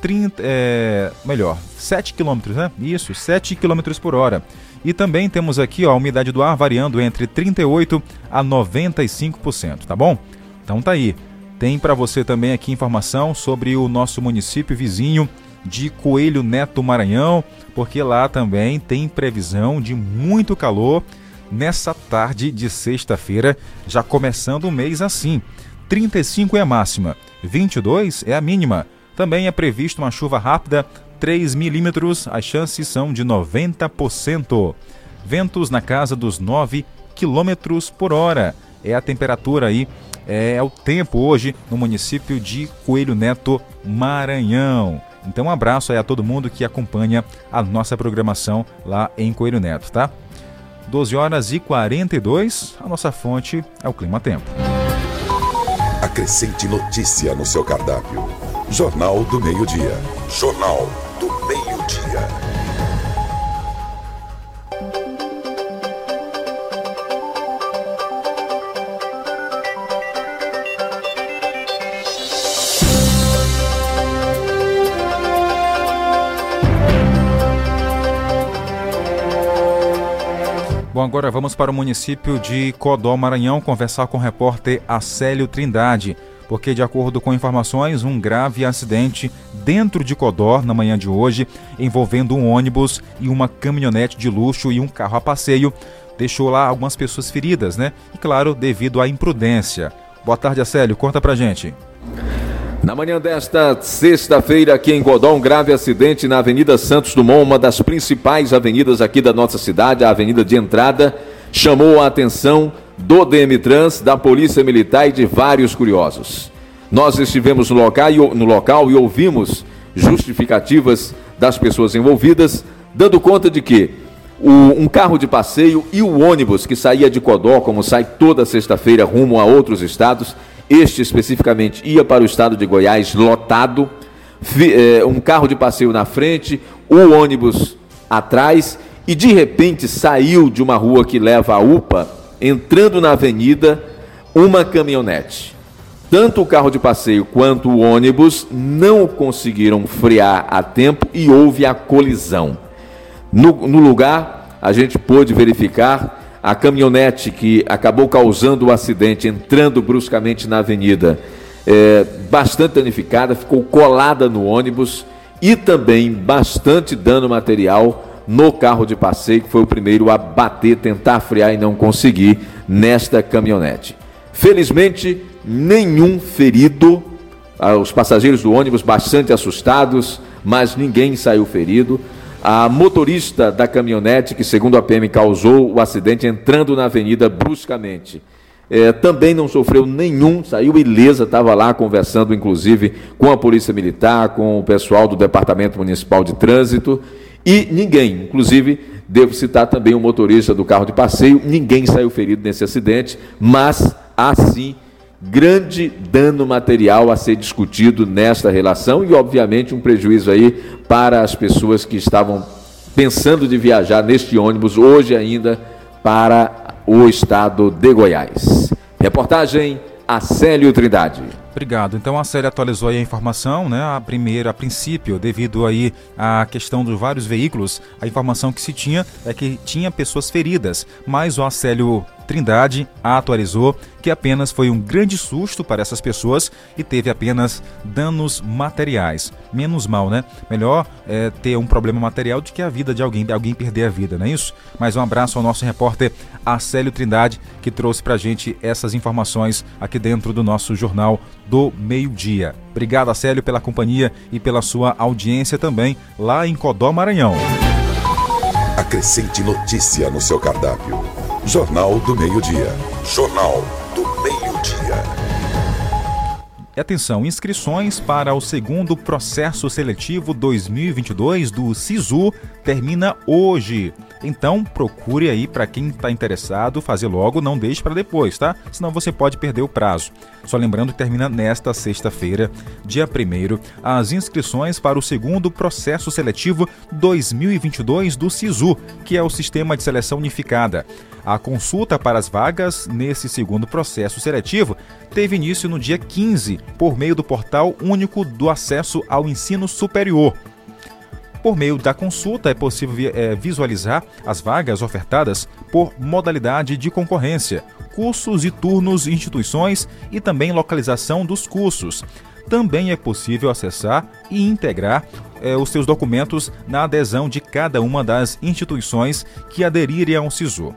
30, é, melhor, 7 km, né? Isso, 7 km por hora. E também temos aqui ó, a umidade do ar variando entre 38 a 95%, tá bom? Então tá aí. Tem para você também aqui informação sobre o nosso município vizinho de Coelho Neto Maranhão, porque lá também tem previsão de muito calor nessa tarde de sexta-feira, já começando o mês assim. 35 é a máxima, 22 é a mínima. Também é previsto uma chuva rápida, 3 milímetros, as chances são de 90%. Ventos na casa dos 9 quilômetros por hora. É a temperatura aí, é o tempo hoje no município de Coelho Neto, Maranhão. Então, um abraço aí a todo mundo que acompanha a nossa programação lá em Coelho Neto, tá? 12 horas e 42, a nossa fonte é o Clima Tempo. Acrescente notícia no seu cardápio. Jornal do Meio-Dia. Jornal Bom, agora vamos para o município de Codó, Maranhão, conversar com o repórter Acélio Trindade, porque, de acordo com informações, um grave acidente dentro de Codó na manhã de hoje, envolvendo um ônibus e uma caminhonete de luxo e um carro a passeio, deixou lá algumas pessoas feridas, né? E, claro, devido à imprudência. Boa tarde, Acélio, conta pra gente. Na manhã desta sexta-feira, aqui em Godó, um grave acidente na Avenida Santos Dumont, uma das principais avenidas aqui da nossa cidade, a avenida de entrada, chamou a atenção do DM Trans, da Polícia Militar e de vários curiosos. Nós estivemos no local, no local e ouvimos justificativas das pessoas envolvidas, dando conta de que o, um carro de passeio e o ônibus que saía de Codó, como sai toda sexta-feira rumo a outros estados, este especificamente ia para o estado de Goiás lotado, é, um carro de passeio na frente, o ônibus atrás e de repente saiu de uma rua que leva a UPA, entrando na avenida, uma caminhonete. Tanto o carro de passeio quanto o ônibus não conseguiram frear a tempo e houve a colisão. No, no lugar, a gente pôde verificar a caminhonete que acabou causando o acidente, entrando bruscamente na avenida, é, bastante danificada, ficou colada no ônibus e também bastante dano material no carro de passeio, que foi o primeiro a bater, tentar frear e não conseguir nesta caminhonete. Felizmente, nenhum ferido, ah, os passageiros do ônibus bastante assustados, mas ninguém saiu ferido. A motorista da caminhonete, que segundo a PM causou o acidente entrando na avenida bruscamente, é, também não sofreu nenhum, saiu ilesa, estava lá conversando inclusive com a Polícia Militar, com o pessoal do Departamento Municipal de Trânsito. E ninguém, inclusive devo citar também o motorista do carro de passeio, ninguém saiu ferido nesse acidente, mas assim grande dano material a ser discutido nesta relação e, obviamente, um prejuízo aí para as pessoas que estavam pensando de viajar neste ônibus hoje ainda para o estado de Goiás. Reportagem Acélio Trindade. Obrigado. Então a série atualizou a informação, né? A primeira, a princípio, devido aí à questão dos vários veículos, a informação que se tinha é que tinha pessoas feridas, mas o Acélio Trindade atualizou que apenas foi um grande susto para essas pessoas e teve apenas danos materiais. Menos mal, né? Melhor é, ter um problema material do que a vida de alguém, de alguém perder a vida, não é isso? Mais um abraço ao nosso repórter Acélio Trindade, que trouxe pra gente essas informações aqui dentro do nosso jornal do meio-dia. Obrigado, Acélio, pela companhia e pela sua audiência também lá em Codó, Maranhão. Acrescente notícia no seu cardápio. Jornal do Meio-Dia. Jornal do Meio-Dia. Atenção, inscrições para o segundo processo seletivo 2022 do SISU termina hoje. Então procure aí para quem está interessado fazer logo, não deixe para depois, tá? Senão você pode perder o prazo. Só lembrando que termina nesta sexta-feira, dia 1 as inscrições para o segundo processo seletivo 2022 do SISU, que é o Sistema de Seleção Unificada. A consulta para as vagas nesse segundo processo seletivo teve início no dia 15, por meio do Portal Único do Acesso ao Ensino Superior. Por meio da consulta, é possível é, visualizar as vagas ofertadas por modalidade de concorrência, cursos e turnos, instituições e também localização dos cursos. Também é possível acessar e integrar é, os seus documentos na adesão de cada uma das instituições que aderirem ao SISU.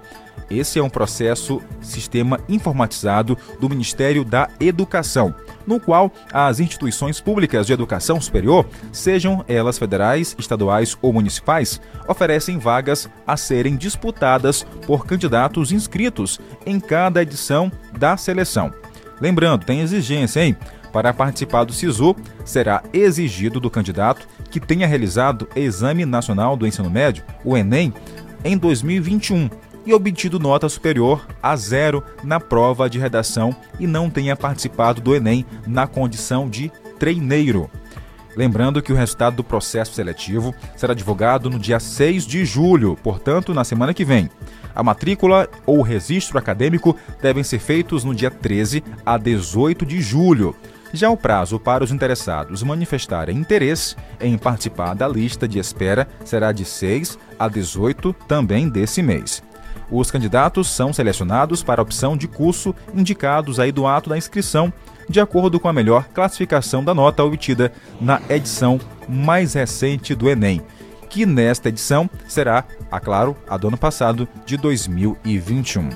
Esse é um processo sistema informatizado do Ministério da Educação, no qual as instituições públicas de educação superior, sejam elas federais, estaduais ou municipais, oferecem vagas a serem disputadas por candidatos inscritos em cada edição da seleção. Lembrando, tem exigência, hein? Para participar do SISU, será exigido do candidato que tenha realizado Exame Nacional do Ensino Médio, o Enem, em 2021 e obtido nota superior a zero na prova de redação e não tenha participado do Enem na condição de treineiro. Lembrando que o resultado do processo seletivo será divulgado no dia 6 de julho, portanto, na semana que vem. A matrícula ou registro acadêmico devem ser feitos no dia 13 a 18 de julho. Já o prazo para os interessados manifestarem interesse em participar da lista de espera será de 6 a 18 também desse mês. Os candidatos são selecionados para a opção de curso indicados aí do ato da inscrição, de acordo com a melhor classificação da nota obtida na edição mais recente do Enem, que nesta edição será, a claro, a do ano passado, de 2021.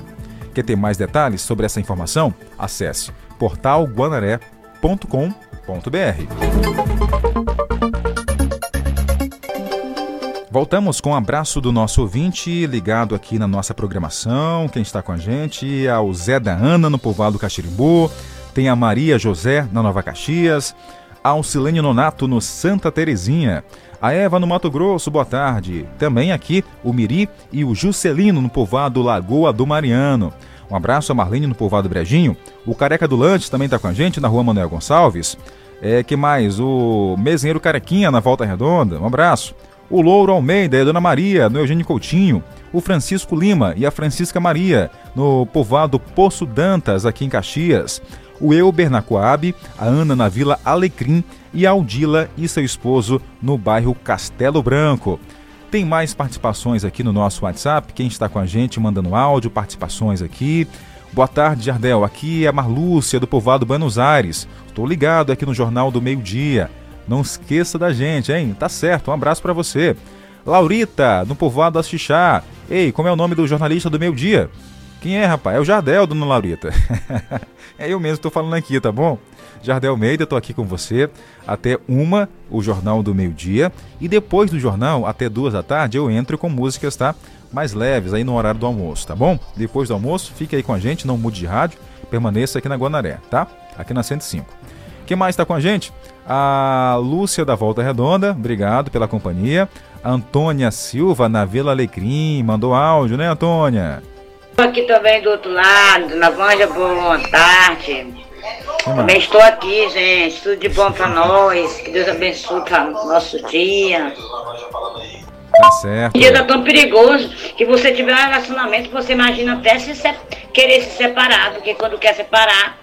Quer ter mais detalhes sobre essa informação? Acesse portalguanaré.com.br. Voltamos com um abraço do nosso ouvinte ligado aqui na nossa programação. Quem está com a gente é o Zé da Ana, no povoado Caxirimbu. Tem a Maria José, na Nova Caxias. A Alcilene Nonato, no Santa Terezinha. A Eva, no Mato Grosso, boa tarde. Também aqui o Miri e o Juscelino, no povoado Lagoa do Mariano. Um abraço a Marlene, no povoado Brejinho. O Careca do Lantes também está com a gente, na rua Manuel Gonçalves. É, que mais? O Mesenheiro Carequinha, na Volta Redonda. Um abraço o Louro Almeida e a Dona Maria, no Eugênio Coutinho, o Francisco Lima e a Francisca Maria, no povoado Poço Dantas, aqui em Caxias, o Euber na Coab, a Ana na Vila Alecrim e a Aldila e seu esposo no bairro Castelo Branco. Tem mais participações aqui no nosso WhatsApp, quem está com a gente mandando áudio, participações aqui. Boa tarde, Jardel. Aqui é a Marlúcia, do povoado Buenos Aires. Estou ligado aqui no Jornal do Meio Dia. Não esqueça da gente, hein? Tá certo, um abraço para você. Laurita, no povoado da Xixá. Ei, como é o nome do jornalista do meio dia? Quem é, rapaz? É o Jardel, dona Laurita. é eu mesmo que tô falando aqui, tá bom? Jardel Meida, tô aqui com você até uma, o Jornal do Meio Dia. E depois do jornal, até duas da tarde, eu entro com músicas, tá? Mais leves aí no horário do almoço, tá bom? Depois do almoço, fique aí com a gente, não mude de rádio, permaneça aqui na Guanaré, tá? Aqui na 105. Quem mais está com a gente? A Lúcia da Volta Redonda, obrigado pela companhia. Antônia Silva, na Vila Alecrim, mandou áudio, né, Antônia? Aqui também do outro lado, na Vanja, boa tarde. Também estou aqui, gente. Tudo de bom para nós. Que Deus abençoe para nosso dia. Tá certo. O dia tá tão perigoso que você tiver um relacionamento, você imagina até se querer se separar, porque quando quer separar,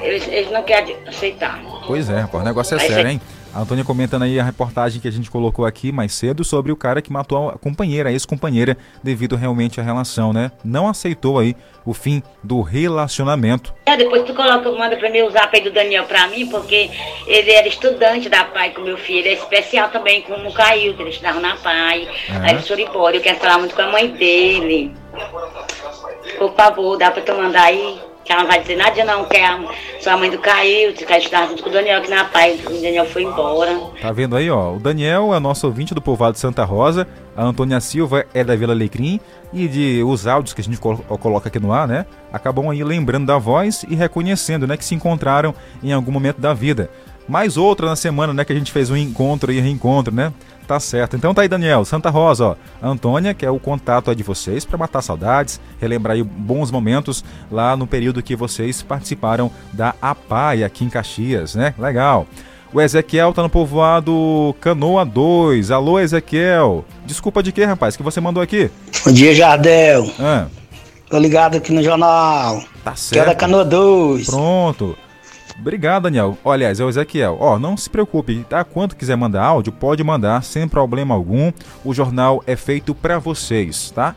eles, eles não querem aceitar. Pois é, rapaz, o negócio é aí sério, hein? A Antônia comentando aí a reportagem que a gente colocou aqui mais cedo sobre o cara que matou a companheira, a ex-companheira, devido realmente à relação, né? Não aceitou aí o fim do relacionamento. É, depois tu coloca, manda pra mim o zap aí do Daniel pra mim, porque ele era estudante da PAI com meu filho, ele é especial também com o Caio, que ele estudava na PAI, é. aí de Suribora, eu quero falar muito com a mãe dele. Por favor, dá pra tu mandar aí? Que ela não vai dizer nada não, que a sua mãe do Caio, que quer estudar junto com o Daniel, que na paz, o Daniel foi embora. Tá vendo aí, ó, o Daniel é nosso ouvinte do povoado de Santa Rosa, a Antônia Silva é da Vila Alecrim, e de os áudios que a gente coloca aqui no ar, né, acabam aí lembrando da voz e reconhecendo, né, que se encontraram em algum momento da vida. Mais outra na semana, né? Que a gente fez um encontro e reencontro, né? Tá certo. Então tá aí, Daniel. Santa Rosa, ó. Antônia, que é o contato de vocês para matar saudades, relembrar aí bons momentos lá no período que vocês participaram da APAI aqui em Caxias, né? Legal. O Ezequiel tá no povoado Canoa 2. Alô, Ezequiel. Desculpa de quê, rapaz, que você mandou aqui? Bom dia, Jardel. Ah. Tô ligado aqui no jornal. Tá Que é da certo. Canoa 2. Pronto. Obrigado, Daniel. Ó, Aliás, é o Ezequiel. Ó, não se preocupe, tá? Quando quiser mandar áudio, pode mandar sem problema algum. O jornal é feito pra vocês, tá?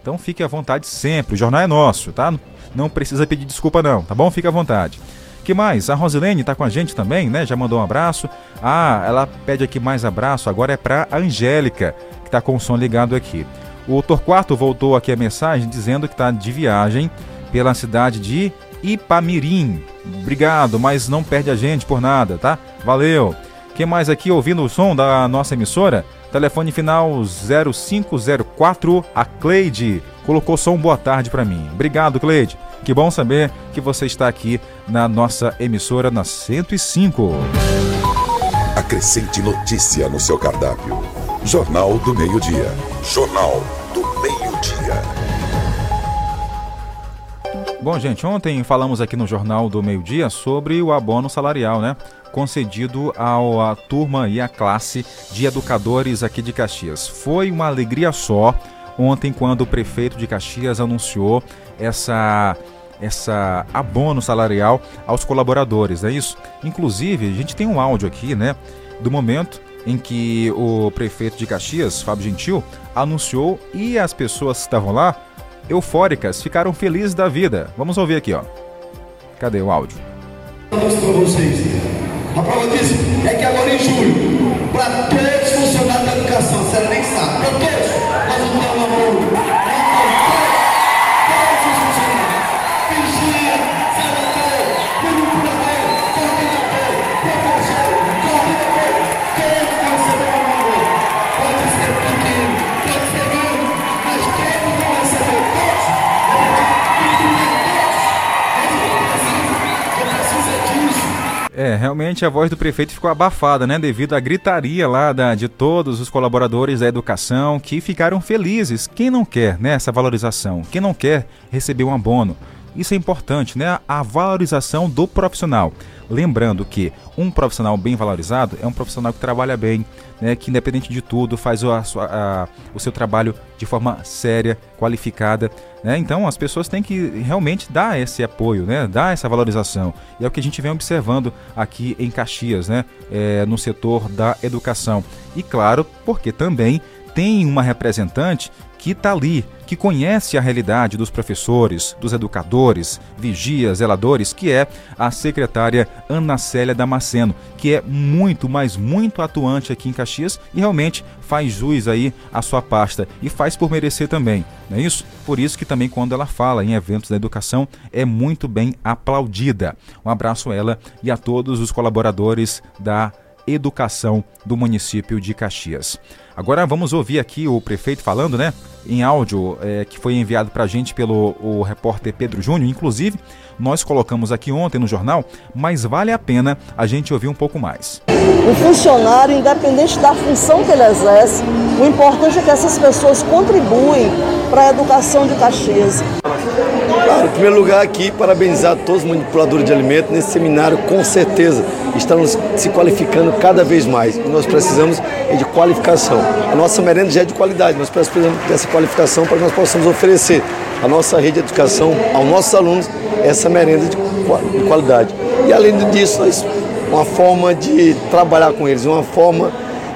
Então fique à vontade sempre. O jornal é nosso, tá? Não precisa pedir desculpa não, tá bom? Fique à vontade. Que mais? A Rosilene tá com a gente também, né? Já mandou um abraço. Ah, ela pede aqui mais abraço. Agora é pra Angélica, que tá com o som ligado aqui. O Torquato voltou aqui a mensagem dizendo que tá de viagem pela cidade de Ipamirim. Obrigado, mas não perde a gente por nada, tá? Valeu. Quem mais aqui ouvindo o som da nossa emissora? Telefone final 0504, a Cleide. Colocou só um boa tarde pra mim. Obrigado, Cleide. Que bom saber que você está aqui na nossa emissora na 105. Acrescente notícia no seu cardápio. Jornal do Meio-Dia. Jornal Bom, gente, ontem falamos aqui no Jornal do Meio Dia sobre o abono salarial, né? Concedido à turma e à classe de educadores aqui de Caxias. Foi uma alegria só ontem quando o prefeito de Caxias anunciou essa essa abono salarial aos colaboradores, é isso? Inclusive, a gente tem um áudio aqui, né, do momento em que o prefeito de Caxias, Fábio Gentil, anunciou e as pessoas que estavam lá, eufóricas, ficaram felizes da vida. Vamos ouvir aqui, ó. Cadê o áudio? A prova disso é que agora em julho, para todos os funcionários da educação, senhora nem sabe, Realmente a voz do prefeito ficou abafada, né? Devido à gritaria lá da, de todos os colaboradores da educação que ficaram felizes. Quem não quer né, essa valorização? Quem não quer receber um abono? Isso é importante, né? A valorização do profissional. Lembrando que um profissional bem valorizado é um profissional que trabalha bem, né? que independente de tudo faz o, a a- o seu trabalho de forma séria, qualificada. Né? Então as pessoas têm que realmente dar esse apoio, né? dar essa valorização. E é o que a gente vem observando aqui em Caxias, né? É, no setor da educação. E claro, porque também tem uma representante que está ali, que conhece a realidade dos professores, dos educadores, vigias, zeladores, que é a secretária Ana Célia Damasceno, que é muito, mas muito atuante aqui em Caxias e realmente faz jus aí à sua pasta e faz por merecer também, não é isso? Por isso que também quando ela fala em eventos da educação é muito bem aplaudida. Um abraço a ela e a todos os colaboradores da educação do município de Caxias. Agora vamos ouvir aqui o prefeito falando, né? Em áudio é, que foi enviado para a gente pelo o repórter Pedro Júnior. Inclusive, nós colocamos aqui ontem no jornal, mas vale a pena a gente ouvir um pouco mais. O funcionário, independente da função que ele exerce, o importante é que essas pessoas contribuem para a educação de Caxias. Claro, em primeiro lugar aqui, parabenizar todos os manipuladores de alimentos nesse seminário, com certeza estamos se qualificando cada vez mais. E nós precisamos é de qualificação. A nossa merenda já é de qualidade, nós precisamos dessa qualificação para que nós possamos oferecer à nossa rede de educação, aos nossos alunos, essa merenda de qualidade. E além disso, nós, uma forma de trabalhar com eles, uma forma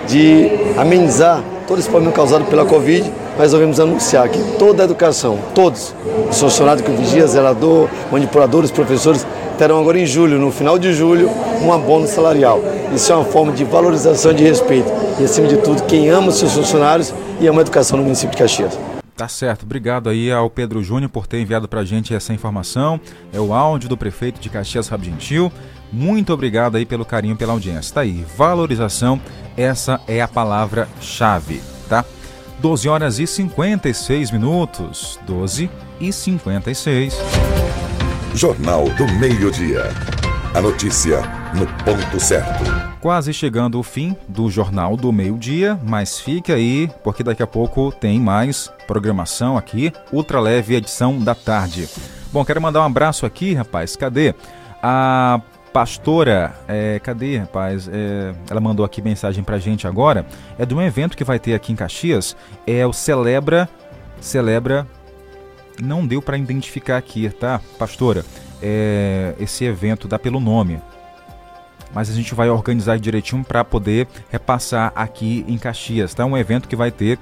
de amenizar todo esse problema causado pela Covid, resolvemos anunciar que toda a educação, todos, os funcionários que vigia, zelador, manipuladores, professores, terão agora em julho, no final de julho, um abono salarial. Isso é uma forma de valorização de respeito. E, acima de tudo, quem ama os seus funcionários e ama a educação no município de Caxias. Tá certo, obrigado aí ao Pedro Júnior por ter enviado pra gente essa informação. É o áudio do prefeito de Caxias, Fábio Gentil. Muito obrigado aí pelo carinho, pela audiência. Tá aí, valorização, essa é a palavra-chave, tá? 12 horas e 56 minutos. 12 e 56. Jornal do Meio-Dia. A notícia no ponto certo. Quase chegando o fim do Jornal do Meio-Dia, mas fique aí, porque daqui a pouco tem mais programação aqui, Ultra Leve edição da tarde. Bom, quero mandar um abraço aqui, rapaz. Cadê? A pastora, é, cadê, rapaz? É, ela mandou aqui mensagem pra gente agora. É de um evento que vai ter aqui em Caxias. É o Celebra. Celebra. Não deu para identificar aqui, tá, pastora? É, esse evento dá pelo nome. Mas a gente vai organizar direitinho para poder repassar aqui em Caxias, tá? Um evento que vai ter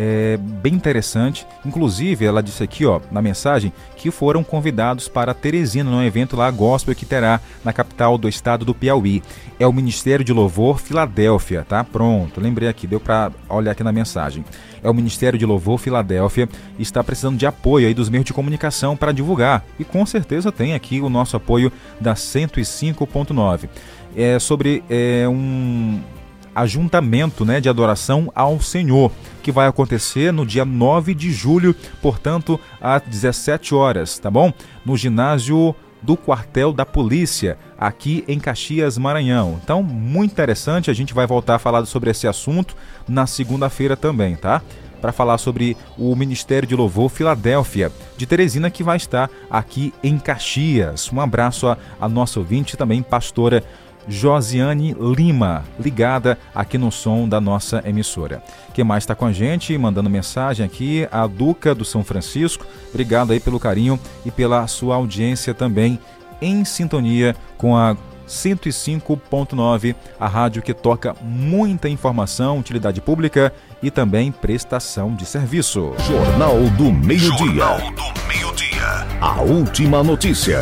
é, bem interessante. Inclusive, ela disse aqui, ó, na mensagem, que foram convidados para Teresina, num evento lá gospel que terá na capital do estado do Piauí. É o Ministério de Louvor Filadélfia, tá? Pronto, lembrei aqui, deu para olhar aqui na mensagem. É o Ministério de Louvor Filadélfia está precisando de apoio aí dos meios de comunicação para divulgar. E com certeza tem aqui o nosso apoio da 105.9. É sobre é, um ajuntamento né, de adoração ao Senhor, que vai acontecer no dia 9 de julho, portanto, às 17 horas, tá bom? No ginásio do quartel da polícia, aqui em Caxias, Maranhão. Então, muito interessante, a gente vai voltar a falar sobre esse assunto na segunda-feira também, tá? Para falar sobre o Ministério de Louvor Filadélfia de Teresina, que vai estar aqui em Caxias. Um abraço a nossa ouvinte também, pastora Josiane Lima, ligada aqui no som da nossa emissora. Quem mais está com a gente, mandando mensagem aqui, a Duca do São Francisco. Obrigado aí pelo carinho e pela sua audiência também em sintonia com a 105.9, a rádio que toca muita informação, utilidade pública e também prestação de serviço. Jornal do Meio-Dia. Jornal do Meio-Dia. A última notícia.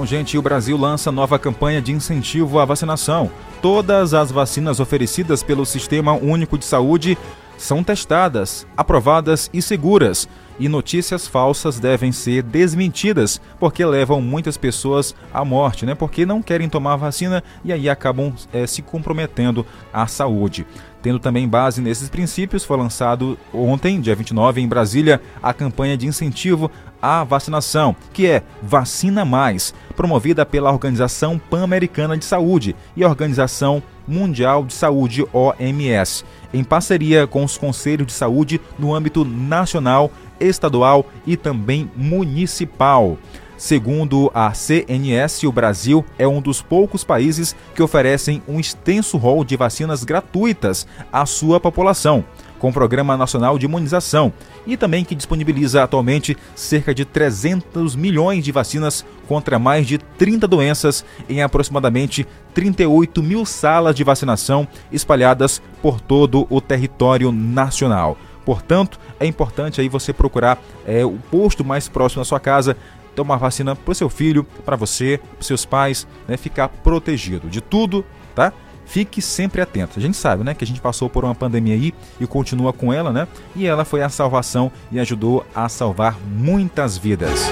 Bom, gente, o Brasil lança nova campanha de incentivo à vacinação. Todas as vacinas oferecidas pelo Sistema Único de Saúde são testadas, aprovadas e seguras. E notícias falsas devem ser desmentidas, porque levam muitas pessoas à morte, né? Porque não querem tomar vacina e aí acabam é, se comprometendo à saúde. Tendo também base nesses princípios, foi lançado ontem, dia 29, em Brasília, a campanha de incentivo à vacinação, que é Vacina Mais, promovida pela Organização Pan-Americana de Saúde e Organização Mundial de Saúde, OMS, em parceria com os Conselhos de Saúde no âmbito nacional, estadual e também municipal. Segundo a CNS, o Brasil é um dos poucos países que oferecem um extenso rol de vacinas gratuitas à sua população, com o Programa Nacional de Imunização, e também que disponibiliza atualmente cerca de 300 milhões de vacinas contra mais de 30 doenças em aproximadamente 38 mil salas de vacinação espalhadas por todo o território nacional. Portanto, é importante aí você procurar é, o posto mais próximo da sua casa tomar vacina para o seu filho, para você, para seus pais, né, ficar protegido de tudo, tá? Fique sempre atento. A gente sabe, né, que a gente passou por uma pandemia aí e continua com ela, né? E ela foi a salvação e ajudou a salvar muitas vidas.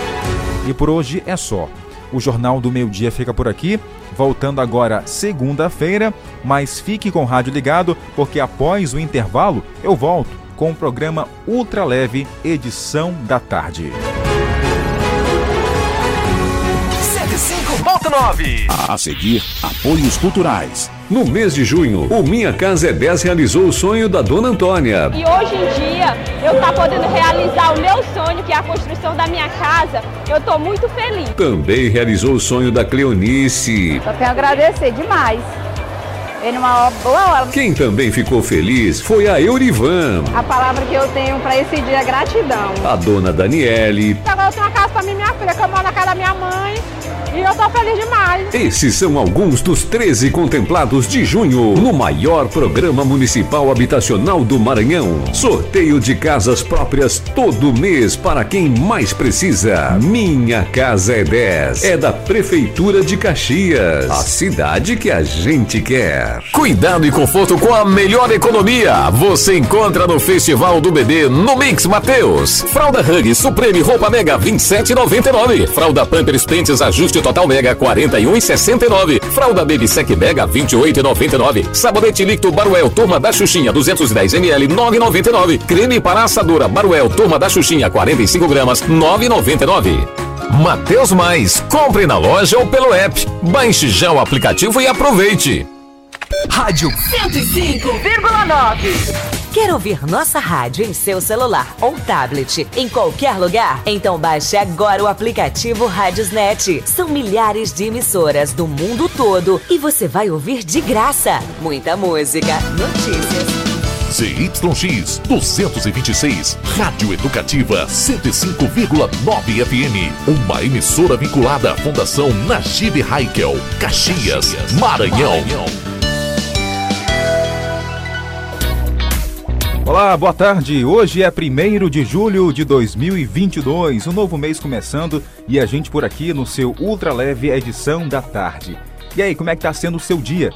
E por hoje é só. O Jornal do Meio Dia fica por aqui, voltando agora segunda-feira, mas fique com o rádio ligado, porque após o intervalo eu volto com o programa Ultra Leve, edição da tarde. 105.9. A seguir, apoios culturais. No mês de junho, o Minha Casa é 10 realizou o sonho da Dona Antônia. E hoje em dia, eu tá podendo realizar o meu sonho, que é a construção da minha casa, eu tô muito feliz. Também realizou o sonho da Cleonice. Só tenho a agradecer demais. Ele é uma boa hora. Quem também ficou feliz foi a Eurivan. A palavra que eu tenho pra esse dia é gratidão. A dona Daniele. Agora eu tenho uma casa pra mim e minha filha, que eu moro na casa da minha mãe. E eu tô feliz demais. Esses são alguns dos 13 contemplados de junho no maior programa municipal habitacional do Maranhão. Sorteio de casas próprias todo mês para quem mais precisa. Minha Casa é 10. É da Prefeitura de Caxias. A cidade que a gente quer. Cuidado e conforto com a melhor economia. Você encontra no Festival do Bebê no Mix Mateus. Fralda Hug Supreme Roupa Mega 27,99. Fralda Pampers Pentes Ajuste Total Mega 41,69. Fralda Baby Sec Mega 28,99. Sabonete líquido Baruel Turma da Xuxinha 210 ml 9,99. Creme para assadura Baruel Turma da Xuxinha 45 gramas 9,99. Mateus Mais. Compre na loja ou pelo app. Baixe já o aplicativo e aproveite. Rádio 105,9. Quer ouvir nossa rádio em seu celular ou tablet, em qualquer lugar? Então baixe agora o aplicativo Rádiosnet. São milhares de emissoras do mundo todo e você vai ouvir de graça. Muita música, notícias. ZYX 226, Rádio Educativa 105,9 FM. Uma emissora vinculada à Fundação Najib Haikel, Caxias, Maranhão. Olá, boa tarde. Hoje é 1 de julho de 2022, um novo mês começando e a gente por aqui no seu ultra leve edição da tarde. E aí, como é que tá sendo o seu dia?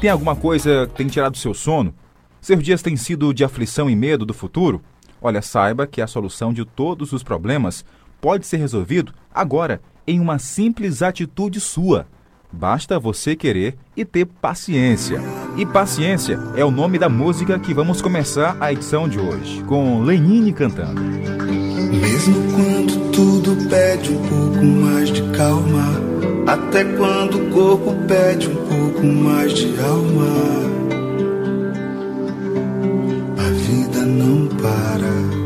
Tem alguma coisa que tem tirado o seu sono? Seus dias têm sido de aflição e medo do futuro? Olha, saiba que a solução de todos os problemas pode ser resolvido agora em uma simples atitude sua. Basta você querer e ter paciência. E paciência é o nome da música que vamos começar a edição de hoje, com Lenine cantando. Mesmo quando tudo pede um pouco mais de calma, até quando o corpo pede um pouco mais de alma, a vida não para.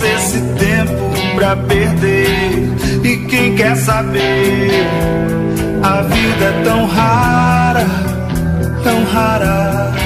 esse tempo pra perder? E quem quer saber? A vida é tão rara, tão rara.